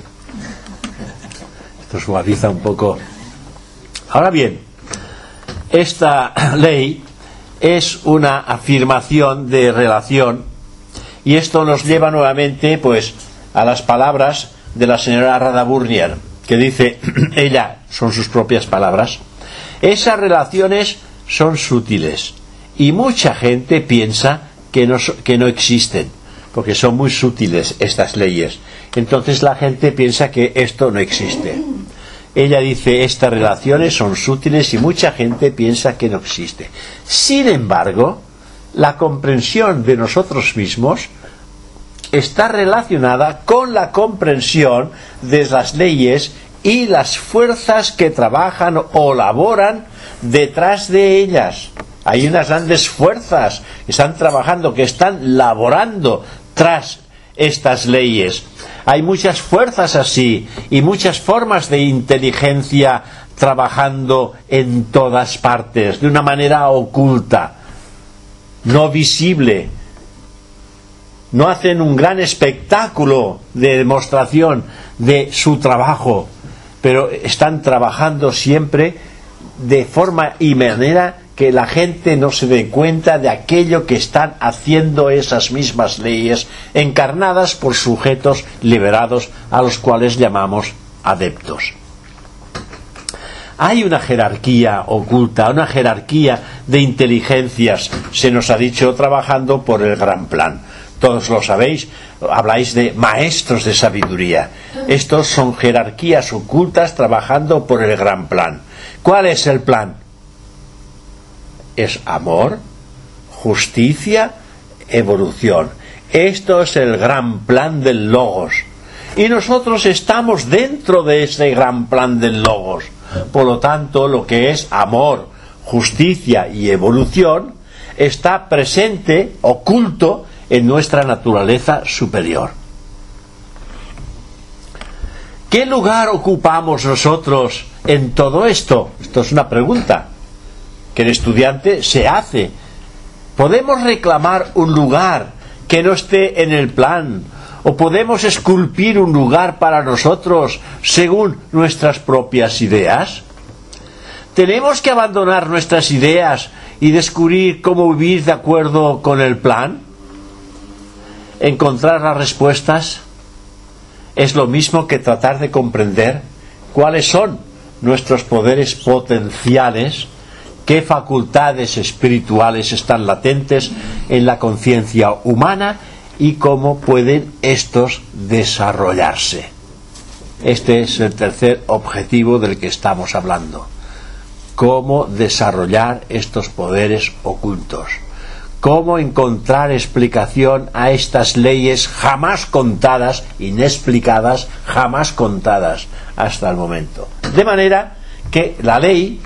S1: Esto suaviza un poco. Ahora bien, esta *clears throat* ley es una afirmación de relación y esto nos lleva nuevamente pues a las palabras de la señora Rada Burnier que dice *clears throat* ella son sus propias palabras esas relaciones son sutiles y mucha gente piensa que no, que no existen porque son muy sutiles estas leyes entonces la gente piensa que esto no existe ella dice, estas relaciones son sutiles y mucha gente piensa que no existe. Sin embargo, la comprensión de nosotros mismos está relacionada con la comprensión de las leyes y las fuerzas que trabajan o laboran detrás de ellas. Hay unas grandes fuerzas que están trabajando, que están laborando tras estas leyes. Hay muchas fuerzas así y muchas formas de inteligencia trabajando en todas partes, de una manera oculta, no visible. No hacen un gran espectáculo de demostración de su trabajo, pero están trabajando siempre de forma y manera que la gente no se dé cuenta de aquello que están haciendo esas mismas leyes encarnadas por sujetos liberados a los cuales llamamos adeptos. Hay una jerarquía oculta, una jerarquía de inteligencias, se nos ha dicho, trabajando por el gran plan. Todos lo sabéis, habláis de maestros de sabiduría. Estos son jerarquías ocultas trabajando por el gran plan. ¿Cuál es el plan? Es amor, justicia, evolución. Esto es el gran plan del Logos. Y nosotros estamos dentro de ese gran plan del Logos. Por lo tanto, lo que es amor, justicia y evolución está presente, oculto, en nuestra naturaleza superior. ¿Qué lugar ocupamos nosotros en todo esto? Esto es una pregunta que el estudiante se hace. Podemos reclamar un lugar que no esté en el plan o podemos esculpir un lugar para nosotros según nuestras propias ideas. ¿Tenemos que abandonar nuestras ideas y descubrir cómo vivir de acuerdo con el plan? ¿Encontrar las respuestas? Es lo mismo que tratar de comprender cuáles son nuestros poderes potenciales qué facultades espirituales están latentes en la conciencia humana y cómo pueden estos desarrollarse. Este es el tercer objetivo del que estamos hablando. Cómo desarrollar estos poderes ocultos. Cómo encontrar explicación a estas leyes jamás contadas, inexplicadas, jamás contadas hasta el momento. De manera que la ley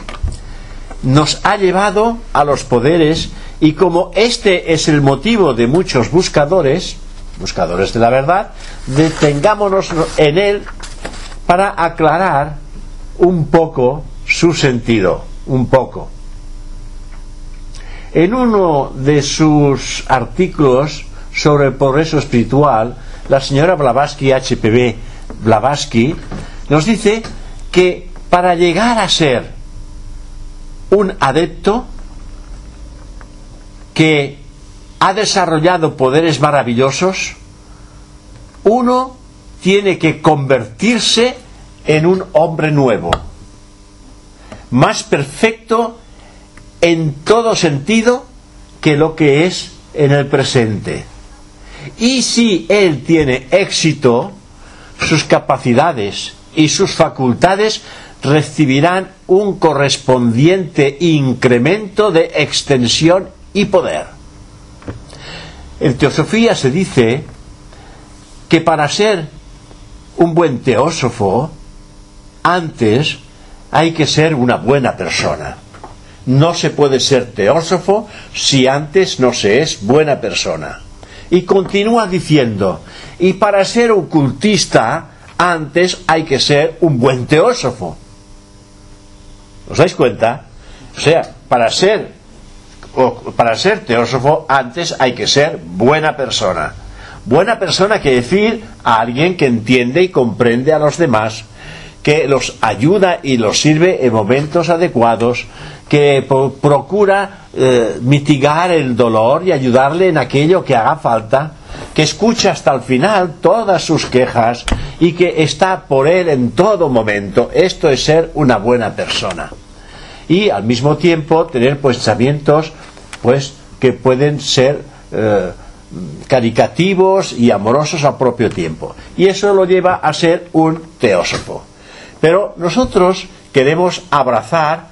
S1: nos ha llevado a los poderes y como este es el motivo de muchos buscadores, buscadores de la verdad, detengámonos en él para aclarar un poco su sentido, un poco. En uno de sus artículos sobre el progreso espiritual, la señora Blavatsky, HPV Blavatsky, nos dice que para llegar a ser un adepto que ha desarrollado poderes maravillosos, uno tiene que convertirse en un hombre nuevo, más perfecto en todo sentido que lo que es en el presente. Y si él tiene éxito, sus capacidades y sus facultades recibirán un correspondiente incremento de extensión y poder. En teosofía se dice que para ser un buen teósofo, antes hay que ser una buena persona. No se puede ser teósofo si antes no se es buena persona. Y continúa diciendo, y para ser ocultista, antes hay que ser un buen teósofo. ¿Os dais cuenta? O sea, para ser, para ser teósofo, antes hay que ser buena persona. Buena persona quiere decir a alguien que entiende y comprende a los demás, que los ayuda y los sirve en momentos adecuados, que procura eh, mitigar el dolor y ayudarle en aquello que haga falta, que escucha hasta el final todas sus quejas y que está por él en todo momento. Esto es ser una buena persona. Y al mismo tiempo tener pensamientos pues que pueden ser eh, caricativos y amorosos al propio tiempo. Y eso lo lleva a ser un teósofo. Pero nosotros queremos abrazar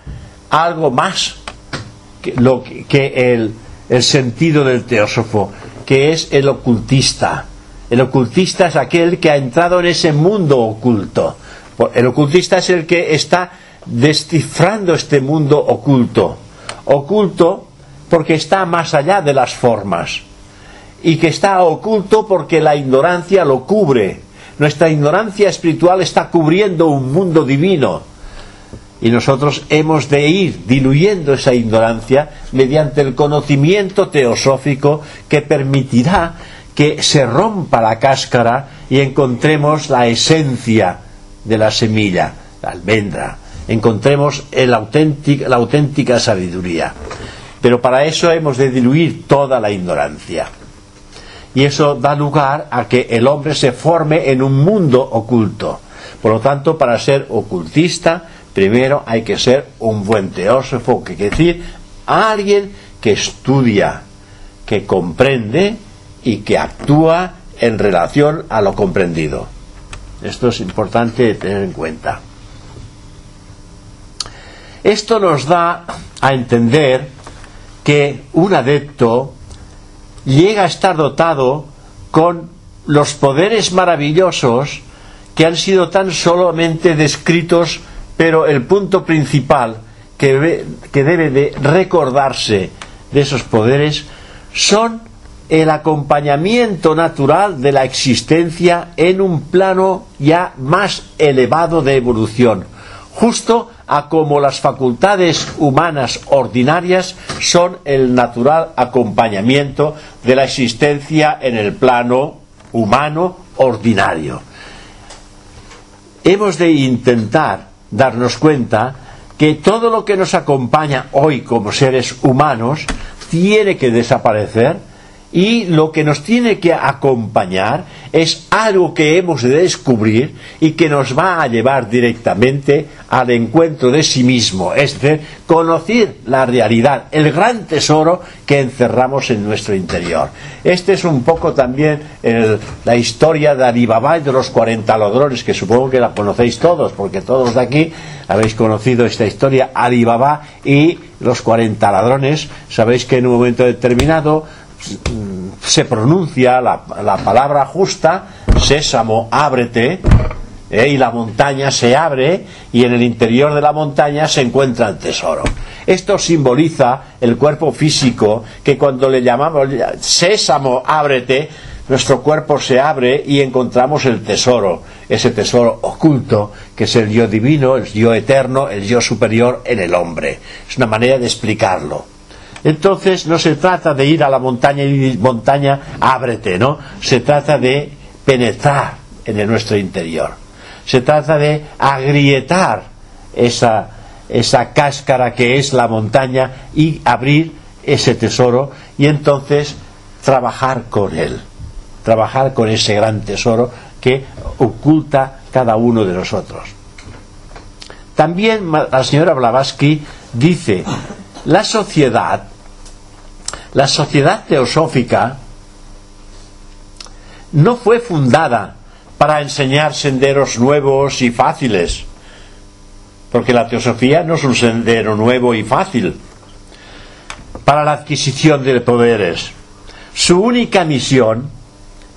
S1: algo más que, lo que, el, el sentido del teósofo, que es el ocultista. El ocultista es aquel que ha entrado en ese mundo oculto. El ocultista es el que está descifrando este mundo oculto. Oculto porque está más allá de las formas. Y que está oculto porque la ignorancia lo cubre. Nuestra ignorancia espiritual está cubriendo un mundo divino y nosotros hemos de ir diluyendo esa ignorancia mediante el conocimiento teosófico que permitirá que se rompa la cáscara y encontremos la esencia de la semilla, la almendra, encontremos la auténtica sabiduría. Pero para eso hemos de diluir toda la ignorancia. Y eso da lugar a que el hombre se forme en un mundo oculto. Por lo tanto, para ser ocultista, primero hay que ser un buen teósofo, que quiere decir alguien que estudia, que comprende y que actúa en relación a lo comprendido. Esto es importante tener en cuenta. Esto nos da a entender que un adepto llega a estar dotado con los poderes maravillosos que han sido tan solamente descritos pero el punto principal que, que debe de recordarse de esos poderes son el acompañamiento natural de la existencia en un plano ya más elevado de evolución, justo a como las facultades humanas ordinarias son el natural acompañamiento de la existencia en el plano humano ordinario. Hemos de intentar darnos cuenta que todo lo que nos acompaña hoy como seres humanos tiene que desaparecer y lo que nos tiene que acompañar es algo que hemos de descubrir y que nos va a llevar directamente al encuentro de sí mismo, es decir, conocer la realidad, el gran tesoro que encerramos en nuestro interior. Este es un poco también la historia de Alibaba y de los 40 ladrones, que supongo que la conocéis todos, porque todos de aquí habéis conocido esta historia, Alibaba y los 40 ladrones. Sabéis que en un momento determinado se pronuncia la, palabra justa, sésamo, ábrete, eh, y la montaña se abre y en el interior de la montaña se encuentra el tesoro. Esto simboliza el cuerpo físico que cuando le llamamos sésamo, ábrete, nuestro cuerpo se abre y encontramos el tesoro, ese tesoro oculto que es el yo divino, el yo eterno, el yo superior en el hombre. Es una manera de explicarlo. Entonces no se trata de ir a la montaña y montaña, ábrete, ¿no? Se trata de penetrar en nuestro interior. Se trata de agrietar esa, esa cáscara que es la montaña y abrir ese tesoro y entonces trabajar con él, trabajar con ese gran tesoro que oculta cada uno de nosotros. También la señora Blavatsky dice, la sociedad la sociedad teosófica no fue fundada para enseñar senderos nuevos y fáciles, porque la teosofía no es un sendero nuevo y fácil para la adquisición de poderes. Su única misión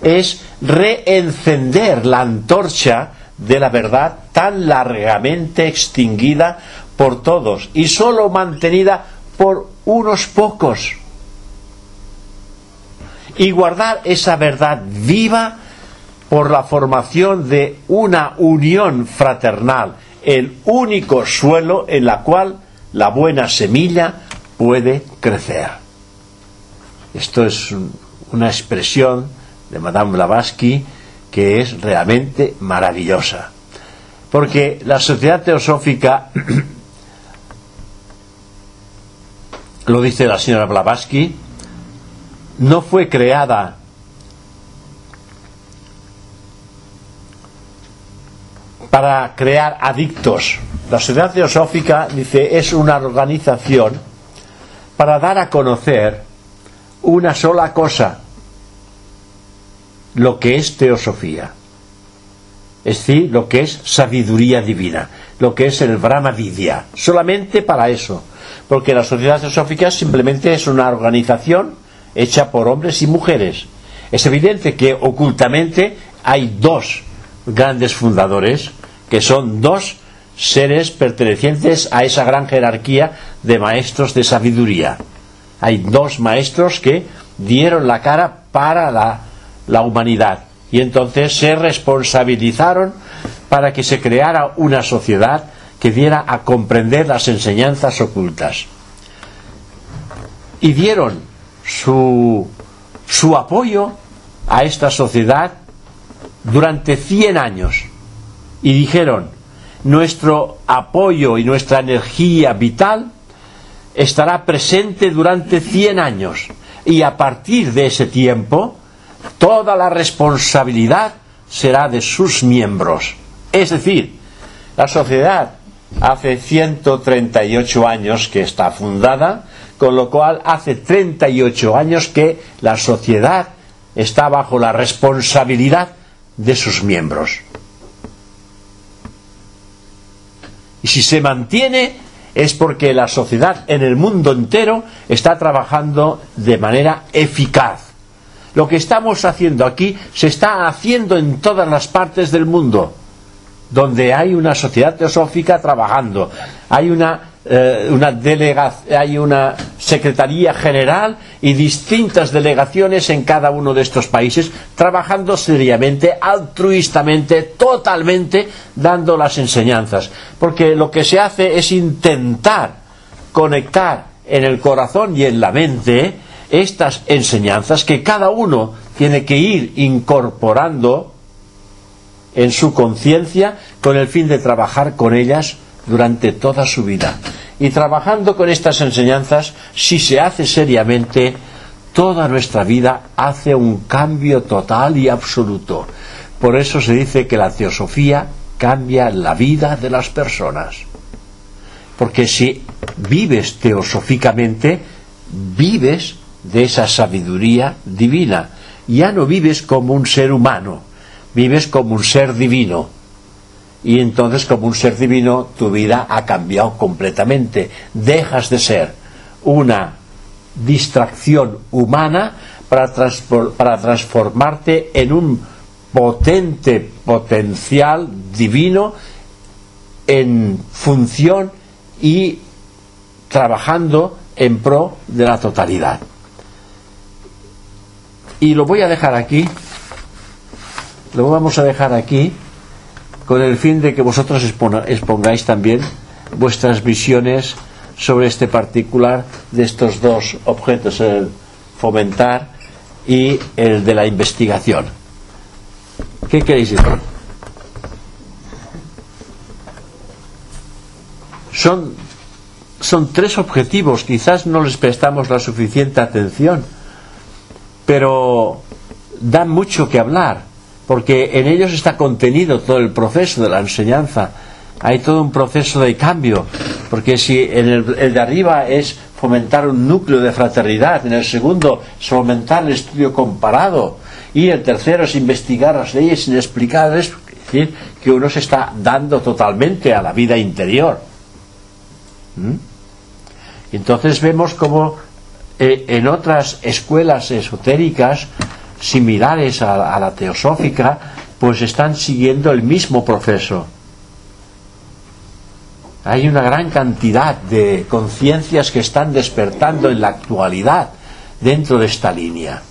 S1: es reencender la antorcha de la verdad tan largamente extinguida por todos y sólo mantenida por unos pocos y guardar esa verdad viva por la formación de una unión fraternal, el único suelo en la cual la buena semilla puede crecer. Esto es una expresión de Madame Blavatsky que es realmente maravillosa. Porque la sociedad teosófica, *clears throat* lo dice la señora Blavatsky, no fue creada para crear adictos. La sociedad teosófica, dice, es una organización para dar a conocer una sola cosa, lo que es teosofía. Es decir, lo que es sabiduría divina, lo que es el Brahma Vidya. Solamente para eso. Porque la sociedad teosófica simplemente es una organización hecha por hombres y mujeres. Es evidente que ocultamente hay dos grandes fundadores, que son dos seres pertenecientes a esa gran jerarquía de maestros de sabiduría. Hay dos maestros que dieron la cara para la, la humanidad y entonces se responsabilizaron para que se creara una sociedad que diera a comprender las enseñanzas ocultas. Y dieron su, su apoyo a esta sociedad durante 100 años. Y dijeron, nuestro apoyo y nuestra energía vital estará presente durante 100 años. Y a partir de ese tiempo, toda la responsabilidad será de sus miembros. Es decir, la sociedad hace 138 años que está fundada, con lo cual hace 38 años que la sociedad está bajo la responsabilidad de sus miembros. Y si se mantiene es porque la sociedad en el mundo entero está trabajando de manera eficaz. Lo que estamos haciendo aquí se está haciendo en todas las partes del mundo, donde hay una sociedad teosófica trabajando. Hay una, eh, una hay una secretaría general y distintas delegaciones en cada uno de estos países trabajando seriamente, altruistamente, totalmente dando las enseñanzas. Porque lo que se hace es intentar conectar en el corazón y en la mente estas enseñanzas que cada uno tiene que ir incorporando en su conciencia con el fin de trabajar con ellas durante toda su vida. Y trabajando con estas enseñanzas, si se hace seriamente, toda nuestra vida hace un cambio total y absoluto. Por eso se dice que la teosofía cambia la vida de las personas. Porque si vives teosóficamente, vives de esa sabiduría divina. Ya no vives como un ser humano, vives como un ser divino. Y entonces como un ser divino tu vida ha cambiado completamente. Dejas de ser una distracción humana para, para transformarte en un potente potencial divino en función y trabajando en pro de la totalidad. Y lo voy a dejar aquí, lo vamos a dejar aquí, con el fin de que vosotros expongáis también vuestras visiones sobre este particular de estos dos objetos, el fomentar y el de la investigación. ¿Qué queréis decir? Son, son tres objetivos, quizás no les prestamos la suficiente atención pero dan mucho que hablar, porque en ellos está contenido todo el proceso de la enseñanza. Hay todo un proceso de cambio, porque si en el, de arriba es fomentar un núcleo de fraternidad, en el segundo es fomentar el estudio comparado, y el tercero es investigar las leyes inexplicables, es decir, que uno se está dando totalmente a la vida interior. ¿Mm? Entonces vemos cómo eh, en otras escuelas esotéricas similares a, la teosófica, pues están siguiendo el mismo proceso. Hay una gran cantidad de conciencias que están despertando en la actualidad dentro de esta línea.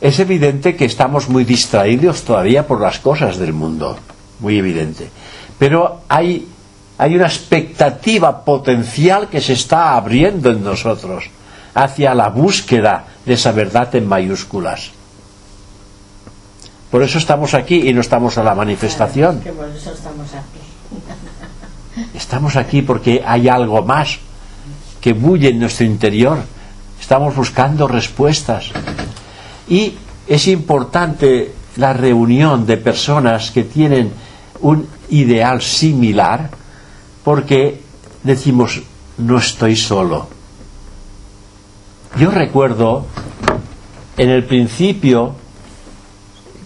S1: es evidente que estamos muy distraídos todavía por las cosas del mundo, muy evidente. Pero hay, hay una expectativa potencial que se está abriendo en nosotros hacia la búsqueda de esa verdad en mayúsculas. Por eso estamos aquí y no estamos a la manifestación. Estamos aquí porque hay algo más que bulle en nuestro interior. Estamos buscando respuestas. Y es importante la reunión de personas que tienen un ideal similar porque decimos, no estoy solo. Yo recuerdo en el principio,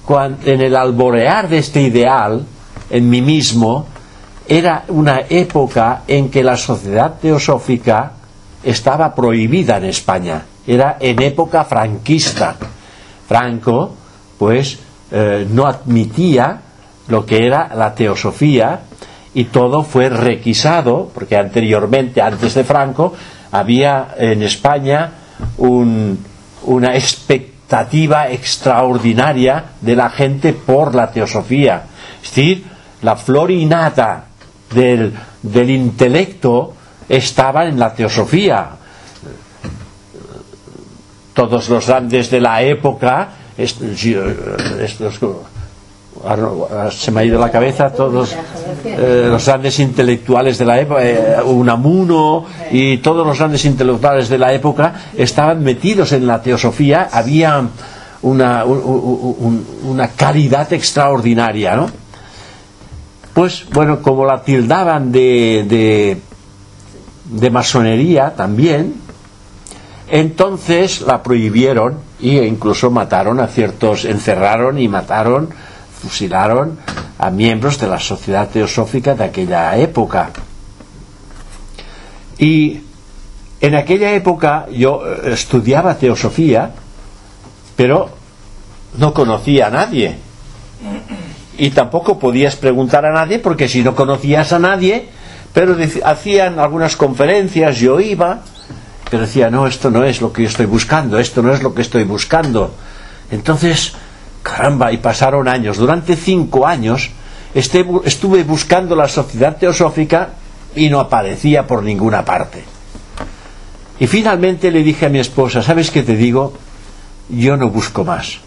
S1: en el alborear de este ideal, en mí mismo, era una época en que la sociedad teosófica estaba prohibida en España. Era en época franquista. Franco, pues, eh, no admitía lo que era la teosofía y todo fue requisado, porque anteriormente, antes de Franco, había en España una expectativa extraordinaria de la gente por la teosofía. Es decir, la flor innata del, del intelecto estaba en la teosofía. Todos los grandes de la época, estos, se me ha ido la cabeza todos eh, los grandes intelectuales de la época, eh, Unamuno y todos los grandes intelectuales de la época estaban metidos en la teosofía, había una, una caridad extraordinaria, ¿no? Pues bueno, como la tildaban de, de, de masonería también, entonces la prohibieron e incluso mataron a ciertos, encerraron y mataron, fusilaron a miembros de la sociedad teosófica de aquella época. Y en aquella época yo eh, estudiaba teosofía, pero no conocía a nadie y tampoco podías preguntar a nadie porque si no conocías a nadie, pero hacían algunas conferencias, yo iba, pero decía, no, esto no es lo que yo estoy buscando, esto no es lo que estoy buscando. Entonces, caramba, y pasaron años. Durante cinco años este estuve buscando la sociedad teosófica y no aparecía por ninguna parte. Y finalmente le dije a mi esposa, ¿sabes qué te digo? Yo no busco más.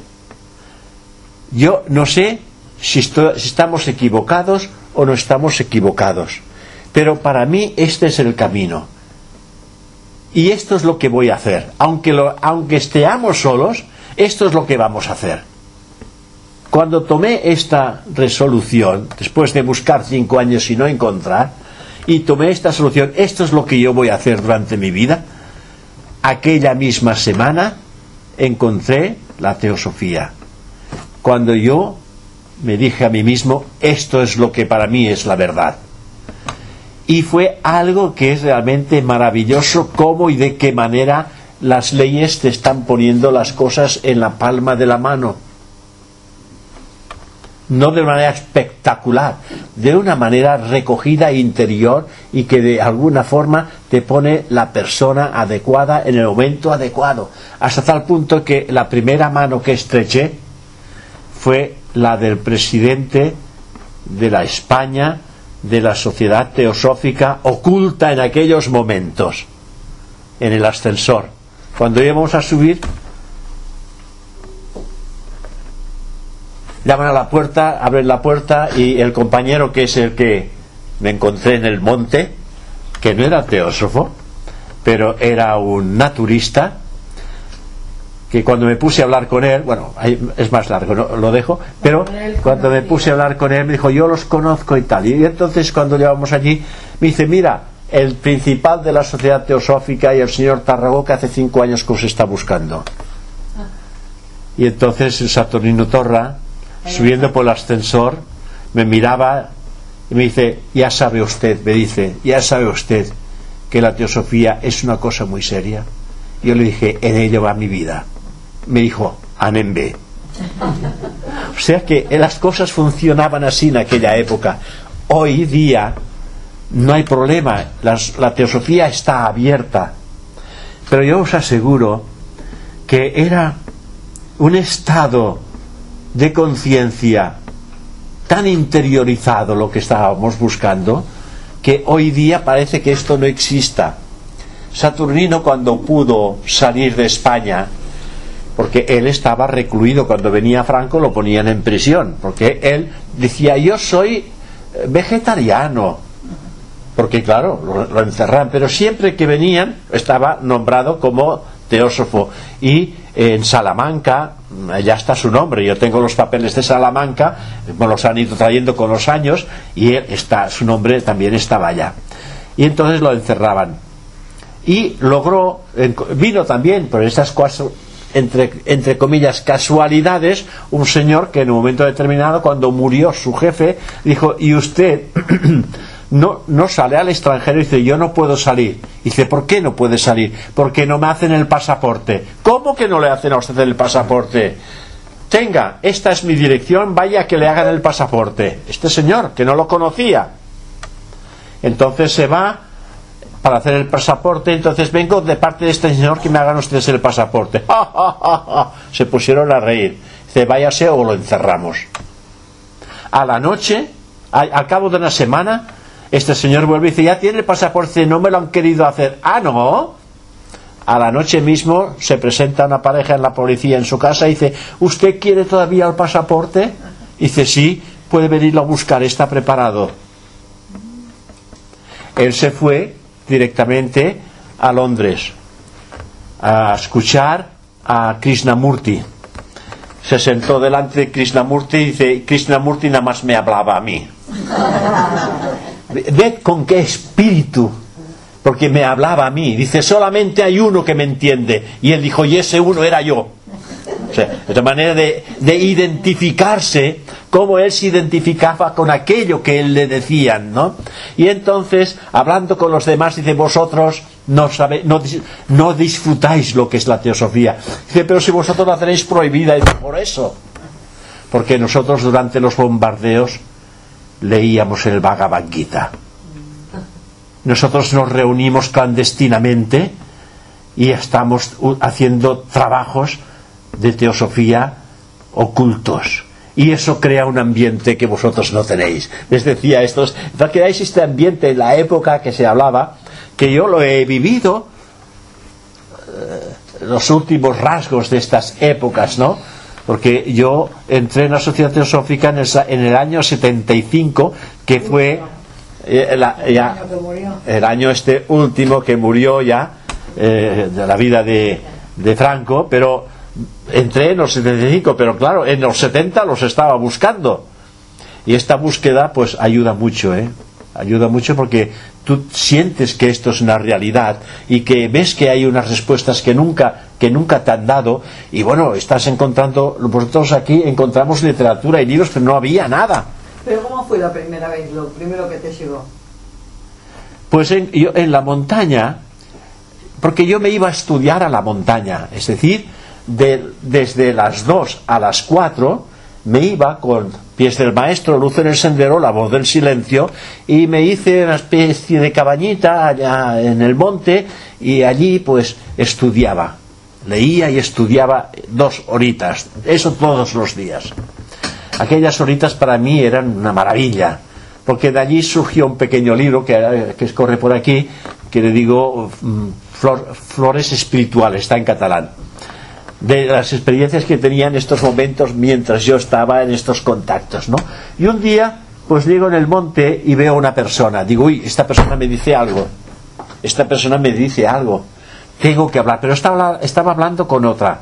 S1: Yo no sé si, estamos equivocados o no estamos equivocados. Pero para mí este es el camino. Y esto es lo que voy a hacer. Aunque, aunque estemos solos, esto es lo que vamos a hacer. Cuando tomé esta resolución, después de buscar cinco años y no encontrar, y tomé esta solución, esto es lo que yo voy a hacer durante mi vida, aquella misma semana encontré la teosofía. Cuando yo me dije a mí mismo, esto es lo que para mí es la verdad. Y fue algo que es realmente maravilloso, cómo y de qué manera las leyes te están poniendo las cosas en la palma de la mano. No de manera espectacular, de una manera recogida interior y que de alguna forma te pone la persona adecuada en el momento adecuado. Hasta tal punto que la primera mano que estreché fue la del presidente de la España de la sociedad teosófica oculta en aquellos momentos, en el ascensor. Cuando íbamos a subir, llaman a la puerta, abren la puerta y el compañero que es el que me encontré en el monte, que no era teósofo, pero era un naturista, que cuando me puse a hablar con él, bueno, es más largo, lo dejo, pero cuando me puse a hablar con él me dijo, yo los conozco y tal. Y entonces cuando llevamos allí, me dice, mira, el principal de la sociedad teosófica y el señor Tarragó que hace cinco años que os está buscando. Y entonces el Saturnino Torra, subiendo por el ascensor, me miraba y me dice, ya sabe usted, me dice, ya sabe usted que la teosofía es una cosa muy seria. Yo le dije, en ello va mi vida me dijo, B. O sea que las cosas funcionaban así en aquella época. Hoy día no hay problema, la teosofía está abierta. Pero yo os aseguro que era un estado de conciencia tan interiorizado lo que estábamos buscando que hoy día parece que esto no exista. Saturnino cuando pudo salir de España, porque él estaba recluido cuando venía Franco lo ponían en prisión, porque él decía yo soy vegetariano, porque claro, lo, lo encerran, pero siempre que venían estaba nombrado como teósofo y en Salamanca ya está su nombre yo tengo los papeles de Salamanca me los han ido trayendo con los años y está, su nombre también estaba allá. Y entonces lo encerraban. Y logró vino también por esas cuatro entre, entre comillas casualidades un señor que en un momento determinado cuando murió su jefe dijo y usted *clears throat* no, no sale al extranjero y dice yo no puedo salir. dice, ¿por qué no puede salir? Porque no me hacen el pasaporte. ¿Cómo que no le hacen a usted el pasaporte? Tenga, esta es mi dirección, vaya que le hagan el pasaporte. Este señor, que no lo conocía. Entonces se va para hacer el pasaporte, entonces vengo de parte de este señor que me hagan ustedes el pasaporte. *laughs* Se pusieron a reír. Dice, váyase o lo encerramos. A la noche, al cabo de una semana, este señor vuelve y dice, ya tiene el pasaporte, no me lo han querido hacer. Ah, no. A la noche mismo se presenta una pareja en la policía en su casa y dice, ¿usted quiere todavía el pasaporte? dice, sí, puede venirlo a buscar, está preparado. Él se fue directamente a Londres a escuchar a Krishnamurti. Se sentó delante de Krishnamurti y dice, Krishnamurti nada más me hablaba a mí. *laughs* Ved con qué espíritu, porque me hablaba a mí. Dice, solamente hay uno que me entiende. Y él dijo, y ese uno era yo. O manera de, de, identificarse, como él se identificaba con aquello que él le decían, ¿no? Y entonces, hablando con los demás, dice, vosotros no, sabe, no, no disfrutáis lo que es la teosofía. Dice, pero si vosotros la tenéis prohibida, y por eso. Porque nosotros durante los bombardeos leíamos el Bhagavad Gita. Nosotros nos reunimos clandestinamente y estamos haciendo trabajos de teosofía ocultos. Y eso crea un ambiente que vosotros no tenéis. Les decía estos, creáis este ambiente en la época que se hablaba, que yo lo he vivido, eh, los últimos rasgos de estas épocas, ¿no? Porque yo entré en la Sociedad Teosófica en el, en el año 75, que fue eh, ya, el año este último que murió ya eh, de la vida de, de, Franco, pero entré en los 75, pero claro, en los 70 los estaba buscando. Y esta búsqueda pues ayuda mucho, ¿eh? Ayuda mucho porque tú sientes que esto es una realidad y que ves que hay unas respuestas que nunca que nunca te han dado y bueno, estás encontrando vosotros aquí encontramos literatura y libros pero no había nada.
S2: Pero ¿cómo fue la primera vez lo primero que te llegó?
S1: Pues en, yo, en la montaña porque yo me iba a estudiar a la montaña, es decir, de, desde las 2 a las 4 me iba con pies del maestro, luz en el sendero, la voz del silencio, y me hice una especie de cabañita allá en el monte y allí pues estudiaba. Leía y estudiaba dos horitas, eso todos los días. Aquellas horitas para mí eran una maravilla, porque de allí surgió un pequeño libro que, que corre por aquí, que le digo mm, Flores Espirituales, está en catalán de las experiencias que tenía en estos momentos mientras yo estaba en estos contactos, ¿no? Y un día, pues llego en el monte y veo a una persona. Digo, uy, esta persona me dice algo. Esta persona me dice algo. Tengo que hablar. Pero estaba, estaba hablando con otra.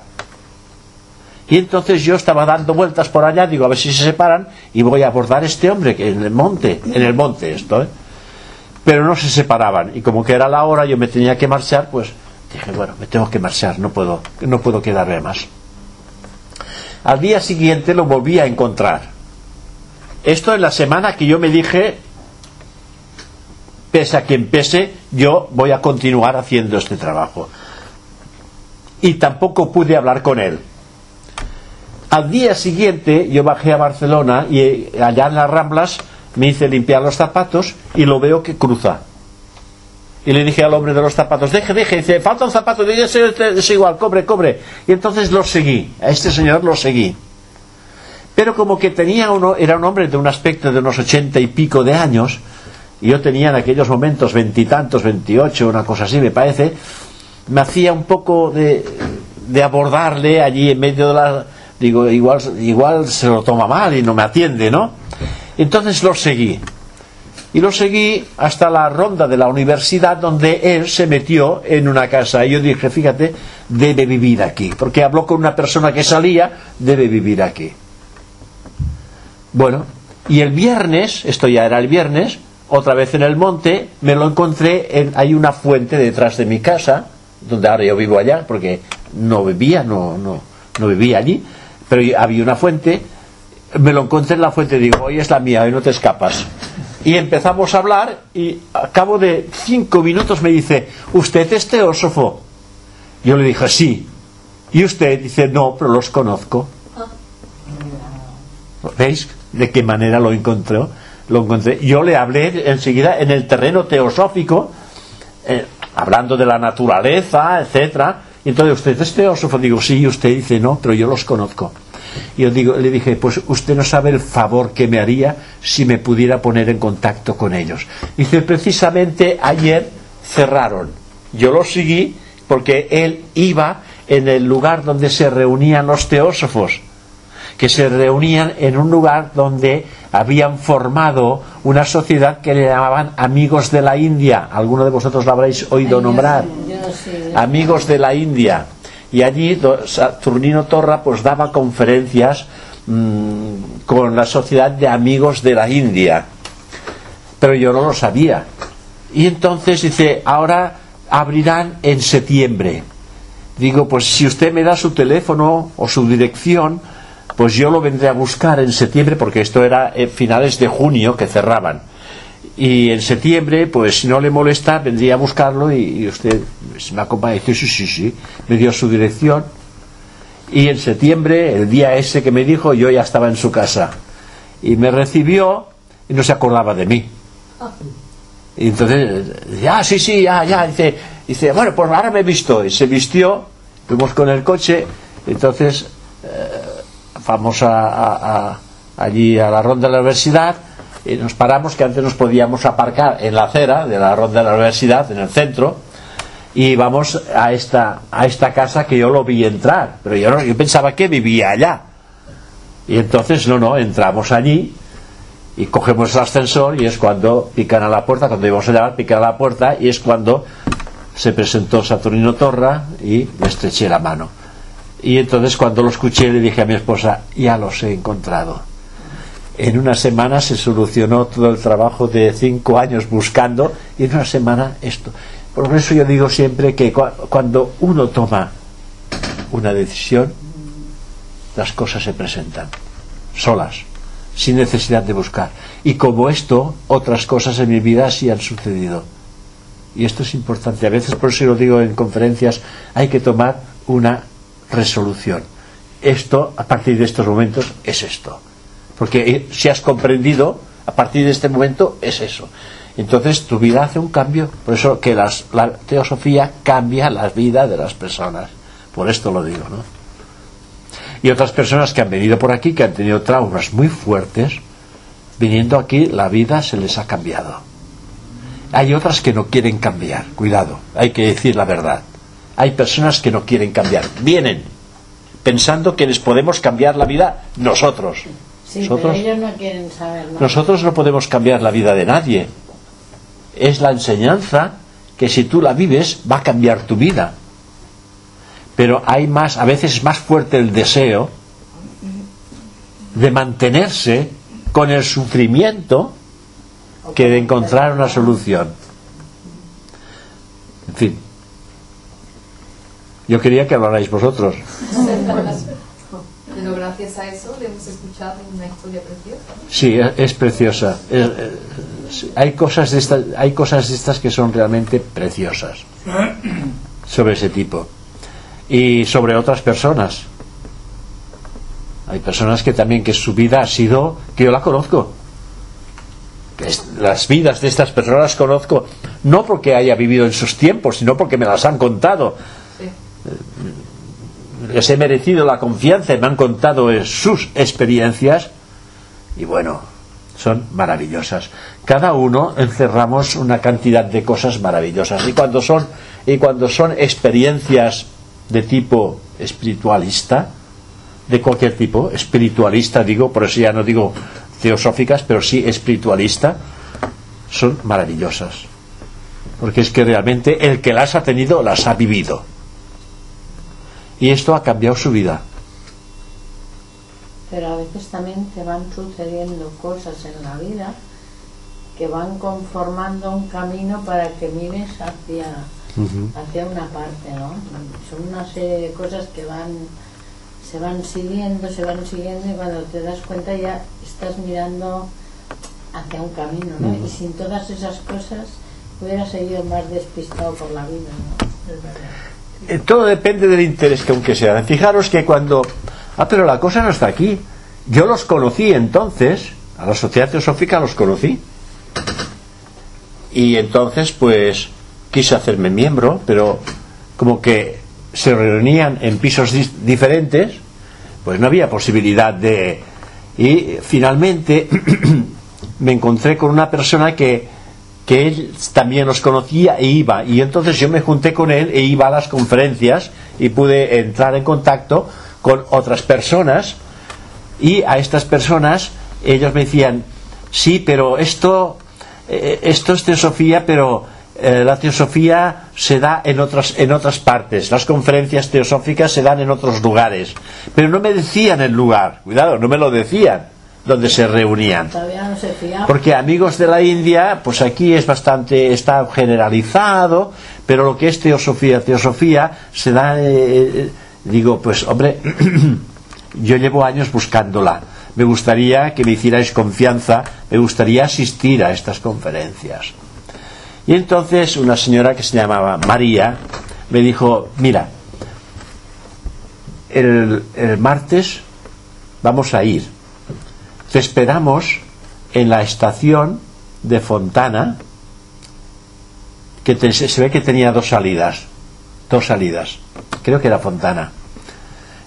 S1: Y entonces yo estaba dando vueltas por allá, digo, a ver si se separan y voy a abordar a este hombre que en el monte, en el monte esto, ¿eh? Pero no se separaban. Y como que era la hora, yo me tenía que marchar, pues Dije, bueno, me tengo que marchar, no puedo, no puedo quedarme más. Al día siguiente lo volví a encontrar. Esto en la semana que yo me dije, pese a quien pese, yo voy a continuar haciendo este trabajo. Y tampoco pude hablar con él. Al día siguiente yo bajé a Barcelona y allá en las Ramblas me hice limpiar los zapatos y lo veo que cruza Y le dije al hombre de los zapatos, deje, deje, dice, falta un zapato, dice, es igual, cobre, cobre. Y entonces lo seguí, a este señor lo seguí. Pero como que tenía uno, era un hombre de un aspecto de unos ochenta y pico de años, y yo tenía en aquellos momentos veintitantos, veintiocho, una cosa así me parece, me hacía un poco de, de abordarle allí en medio de la... Digo, igual, igual se lo toma mal y no me atiende, ¿no? Entonces lo seguí. Y lo seguí hasta la ronda de la universidad donde él se metió en una casa. Y yo dije, fíjate, debe vivir aquí. Porque habló con una persona que salía, debe vivir aquí. Bueno, y el viernes, esto ya era el viernes, otra vez en el monte, me lo encontré, en, hay una fuente detrás de mi casa, donde ahora yo vivo allá, porque no vivía, no, no, no vivía allí, pero había una fuente, me lo encontré en la fuente y digo, hoy es la mía, hoy no te escapas. Y empezamos a hablar y a cabo de cinco minutos me dice, ¿usted es teósofo? Yo le dije, sí. Y usted dice, no, pero los conozco. ¿Veis de qué manera lo encontró? Lo encontré. Yo le hablé enseguida en el terreno teosófico, eh, hablando de la naturaleza, etcétera. Y entonces, ¿usted es teósofo? Digo, sí, y usted dice, no, pero yo los conozco. Y yo digo, le dije, pues usted no sabe el favor que me haría si me pudiera poner en contacto con ellos. Dice, precisamente ayer cerraron. Yo lo seguí porque él iba en el lugar donde se reunían los teósofos, que se reunían en un lugar donde habían formado una sociedad que le llamaban Amigos de la India. Alguno de vosotros lo habréis oído nombrar. Amigos de la India y allí Saturnino Torra pues daba conferencias mmm, con la sociedad de amigos de la India. Pero yo no lo sabía. Y entonces dice ahora abrirán en septiembre digo pues si usted me da su teléfono o su dirección pues yo lo vendré a buscar en septiembre porque esto era en finales de junio que cerraban y en septiembre, pues si no le molesta, vendría a buscarlo y, y usted me acompaña y dice, sí, sí, sí, me dio su dirección. Y en septiembre, el día ese que me dijo, yo ya estaba en su casa. Y me recibió y no se acordaba de mí. Y entonces, ya, sí, sí, ya, ya. Dice, dice, bueno, pues ahora me he visto. Y se vistió, fuimos con el coche, entonces eh, vamos a, a, a, allí a la ronda de la universidad y nos paramos que antes nos podíamos aparcar en la acera de la ronda de la universidad, en el centro, y vamos a esta, a esta casa que yo lo vi entrar, pero yo, no, yo pensaba que vivía allá. Y entonces, no, no, entramos allí y cogemos el ascensor y es cuando pican a la puerta, cuando íbamos a llamar, pican a la puerta y es cuando se presentó Saturnino Torra y le estreché la mano. Y entonces cuando lo escuché le dije a mi esposa, ya los he encontrado en una semana se solucionó todo el trabajo de cinco años buscando y en una semana esto. Por eso yo digo siempre que cuando uno toma una decisión, las cosas se presentan solas, sin necesidad de buscar. Y como esto, otras cosas en mi vida sí han sucedido. Y esto es importante. A veces, por eso lo digo en conferencias, hay que tomar una resolución. Esto, a partir de estos momentos, es esto porque si has comprendido, a partir de este momento es eso. Entonces tu vida hace un cambio. Por eso que la teosofía cambia la vida de las personas. Por esto lo digo, ¿no? Y otras personas que han venido por aquí, que han tenido traumas muy fuertes, viniendo aquí la vida se les ha cambiado. Hay otras que no quieren cambiar, cuidado, hay que decir la verdad. Hay personas que no quieren cambiar, vienen pensando que les podemos cambiar la vida nosotros.
S3: Sí, nosotros, ellos no quieren saber nada.
S1: nosotros no podemos cambiar la vida de nadie. Es la enseñanza que si tú la vives va a cambiar tu vida. Pero hay más, a veces es más fuerte el deseo de mantenerse con el sufrimiento que de encontrar una solución. En fin. Yo quería que hablarais vosotros. *laughs*
S4: Gracias a eso le hemos escuchado una historia preciosa.
S1: Sí, es preciosa. Es, es, hay, cosas de estas, hay cosas de estas que son realmente preciosas *coughs* sobre ese tipo. Y sobre otras personas. Hay personas que también que su vida ha sido, que yo la conozco. las vidas de estas personas las conozco no porque haya vivido en sus tiempos, sino porque me las han contado. Les he merecido la confianza y me han contado sus experiencias y bueno, son maravillosas. Cada uno encerramos una cantidad de cosas maravillosas y cuando son y cuando son experiencias de tipo espiritualista, de cualquier tipo, espiritualista digo, por eso ya no digo teosóficas, pero sí espiritualista, son maravillosas. Porque es que realmente el que las ha tenido las ha vivido. Y esto ha cambiado su vida.
S3: Pero a veces también te van sucediendo cosas en la vida que van conformando un camino para que mires hacia, hacia una parte, ¿no? Son una serie de cosas que van se van siguiendo, se van siguiendo y cuando te das cuenta ya estás mirando hacia un camino, ¿no? Y sin todas esas cosas hubiera seguido más despistado por la vida, ¿no?
S1: Eh, todo depende del interés que aunque sea. Fijaros que cuando... Ah, pero la cosa no está aquí. Yo los conocí entonces, a la Sociedad Teosófica los conocí. Y entonces, pues, quise hacerme miembro, pero como que se reunían en pisos diferentes, pues no había posibilidad de... Y finalmente *clears throat* me encontré con una persona que, que él también los conocía e iba. Y entonces yo me junté con él e iba a las conferencias y pude entrar en contacto con otras personas. Y a estas personas ellos me decían, sí, pero esto, eh, esto es teosofía, pero eh, la teosofía se da en otras, en otras partes, las conferencias teosóficas se dan en otros lugares, pero no me decían el lugar, cuidado, no me lo decían donde se reunían. Porque amigos de la India, pues aquí es bastante, está generalizado, pero lo que es teosofía, teosofía, se da, eh, eh, digo, pues hombre, *clears throat* yo llevo años buscándola. Me gustaría que me hicierais confianza, me gustaría asistir a estas conferencias. Y entonces una señora que se llamaba María me dijo, mira, el, martes vamos a ir. Te esperamos en la estación de Fontana, que se ve que tenía dos salidas, dos salidas, creo que era Fontana.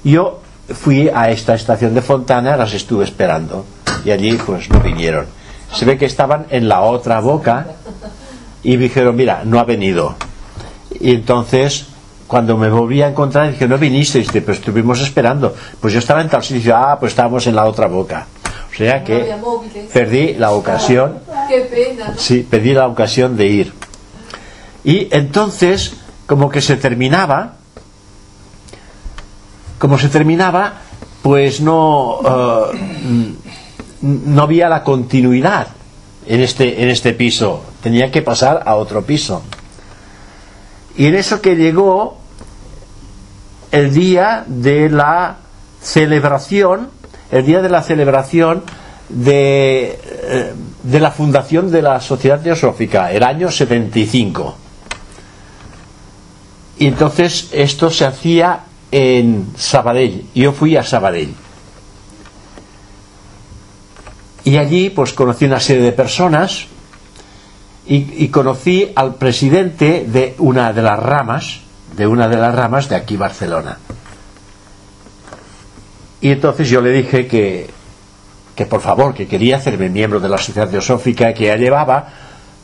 S1: Yo fui a esta estación de Fontana, las estuve esperando, y allí pues no vinieron. Se ve que estaban en la otra boca y dijeron, mira, no ha venido. Y entonces, cuando me volví a encontrar, dije, no viniste, y dice, pero estuvimos esperando. Pues yo estaba en tal sitio, ah, pues estábamos en la otra boca. Sea que perdí la ocasión.
S4: Qué pena.
S1: Sí, perdí la ocasión de ir. Y entonces, como que se terminaba, como se terminaba, pues no, eh, no había la continuidad en este, en este piso, tenía que pasar a otro piso. Y en eso que llegó el día de la celebración, el día de la celebración de, eh, de la fundación de la Sociedad Teosófica, el año 75. Y entonces esto se hacía en Sabadell. Yo fui a Sabadell. Y allí pues conocí una serie de personas y, conocí al presidente de una de las ramas, de una de las ramas de aquí Barcelona. Y entonces yo le dije que, que por favor, que quería hacerme miembro de la Sociedad Teosófica, que ya llevaba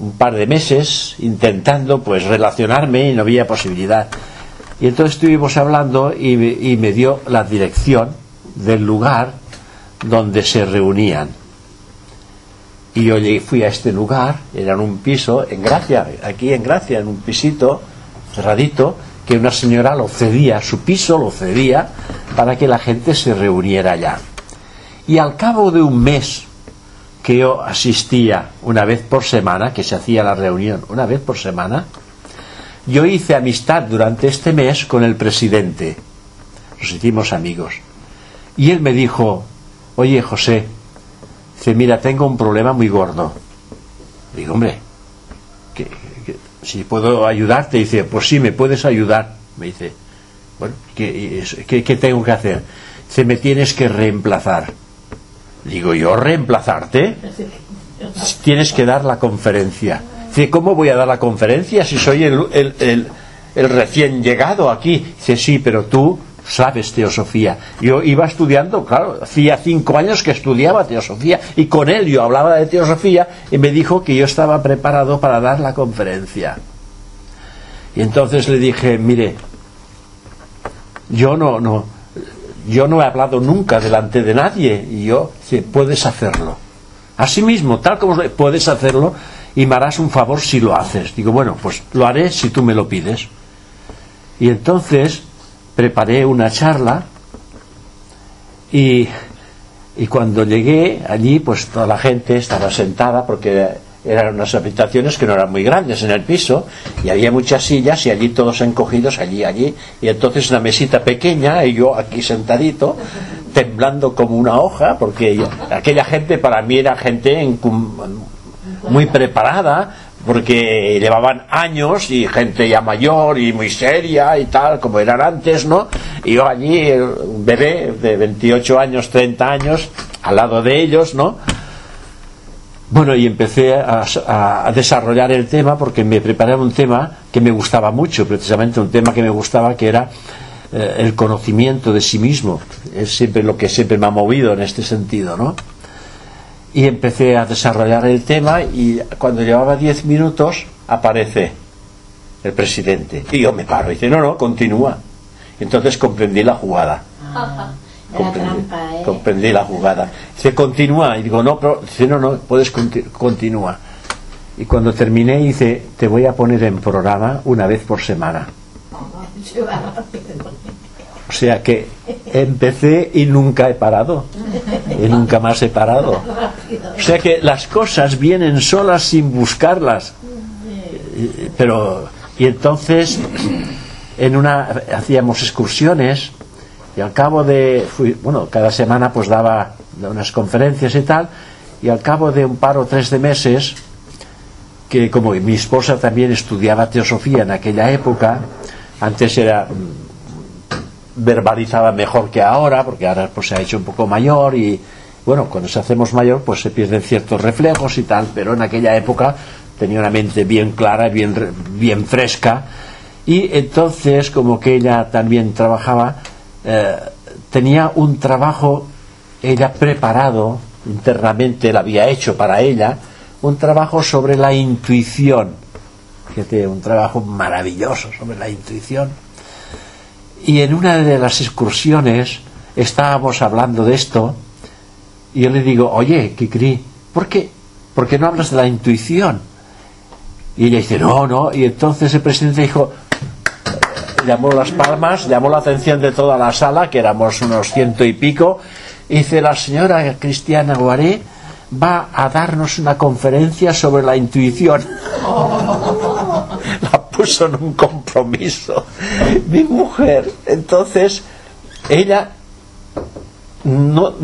S1: un par de meses intentando pues relacionarme y no había posibilidad. Y entonces estuvimos hablando y me dio la dirección del lugar donde se reunían. Y yo fui a este lugar, era en un piso, en Gracia, aquí en Gracia, en un pisito cerradito, que una señora lo cedía, su piso lo cedía para que la gente se reuniera allá. Y al cabo de un mes que yo asistía una vez por semana, que se hacía la reunión una vez por semana, yo hice amistad durante este mes con el presidente. Nos hicimos amigos. Y él me dijo, oye José, Dice, mira, tengo un problema muy gordo. Digo, hombre, si puedo ayudarte, dice, pues sí, me puedes ayudar. Me dice, bueno, ¿qué, tengo que hacer? Dice, me tienes que reemplazar. Digo, ¿yo reemplazarte? tienes que dar la conferencia. Dice, ¿cómo voy a dar la conferencia si soy el, el- el- el recién llegado aquí? Dice, sí, pero tú sabes teosofía. Yo iba estudiando, claro, hacía cinco años que estudiaba teosofía y con él yo hablaba de teosofía y me dijo que yo estaba preparado para dar la conferencia. Y entonces le dije, mire, yo no, no, yo no he hablado nunca delante de nadie y yo, puedes hacerlo. Así mismo, tal como puedes hacerlo y me harás un favor si lo haces. Digo, bueno, pues lo haré si tú me lo pides. Y entonces preparé una charla y, y cuando llegué allí, pues toda la gente estaba sentada porque eran unas habitaciones que no eran muy grandes en el piso y había muchas sillas y allí todos encogidos, allí, allí. Y entonces una mesita pequeña y yo aquí sentadito, temblando como una hoja, porque aquella gente para mí era gente muy preparada porque llevaban años y gente ya mayor y muy seria y tal, como eran antes, ¿no? Y yo allí, un bebé de 28 años, 30 años, al lado de ellos, ¿no? Bueno, y empecé a desarrollar el tema porque me preparé un tema que me gustaba mucho, precisamente un tema que me gustaba que era eh, el conocimiento de sí mismo. Es siempre lo que siempre me ha movido en este sentido, ¿no? Y empecé a desarrollar el tema y cuando llevaba 10 minutos aparece el presidente. Y yo me paro y dice no, no, continúa entonces comprendí la jugada. *laughs*
S3: Ah,
S1: comprendí,
S3: trampa, ¿eh?
S1: comprendí la jugada. Dice continúa y digo no, pero dice no, no, puedes conti- continúa y cuando terminé dice te voy a poner en programa una vez por semana
S3: Se va rápido.
S1: O sea que empecé y nunca he parado y nunca más he parado O sea que las cosas vienen solas sin buscarlas. Pero, y entonces, en una, hacíamos excursiones y al cabo de, fui- bueno, cada semana pues daba unas conferencias y tal, y al cabo de un par o tres de meses, que como mi esposa también estudiaba teosofía en aquella época, antes era verbalizaba mejor que ahora, porque ahora pues se ha hecho un poco mayor y bueno, cuando se hacemos mayor pues se pierden ciertos reflejos y tal, pero en aquella época tenía una mente bien clara, bien, bien fresca y entonces como que ella también trabajaba, eh, tenía un trabajo ella preparado internamente, la había hecho para ella, un trabajo sobre la intuición, un trabajo maravilloso sobre la intuición y en una de las excursiones estábamos hablando de esto y yo le digo, oye, Kikri, ¿por qué? ¿Por qué no hablas de la intuición? Y ella dice, no, no. Y entonces el presidente dijo, llamó las palmas, llamó la atención de toda la sala, que éramos unos ciento y pico, y dice, la señora Cristiana Guaré va a darnos una conferencia sobre la intuición. *laughs* puso en un compromiso. Mi mujer, entonces, ella no,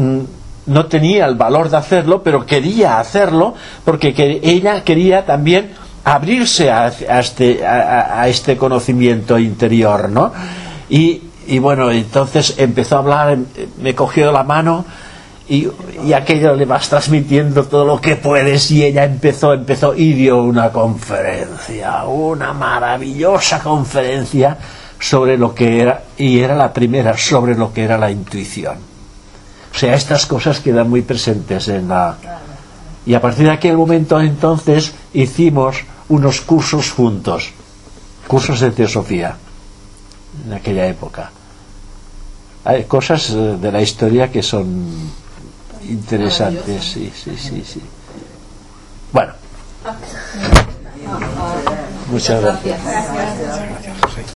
S1: no tenía el valor de hacerlo, pero quería hacerlo porque que- ella quería también abrirse a, a este, a, este conocimiento interior, ¿no? Y, y bueno, entonces empezó a hablar, me cogió la mano y, aquello le vas transmitiendo todo lo que puedes y ella empezó, empezó y dio una conferencia, una maravillosa conferencia sobre lo que era, y era la primera, sobre lo que era la intuición. O sea, estas cosas quedan muy presentes en la... Y a partir de aquel momento entonces hicimos unos cursos juntos, cursos de teosofía, en aquella época. Hay cosas eh, de la historia que son interesantes, sí, sí, sí, sí. Bueno, muchas gracias.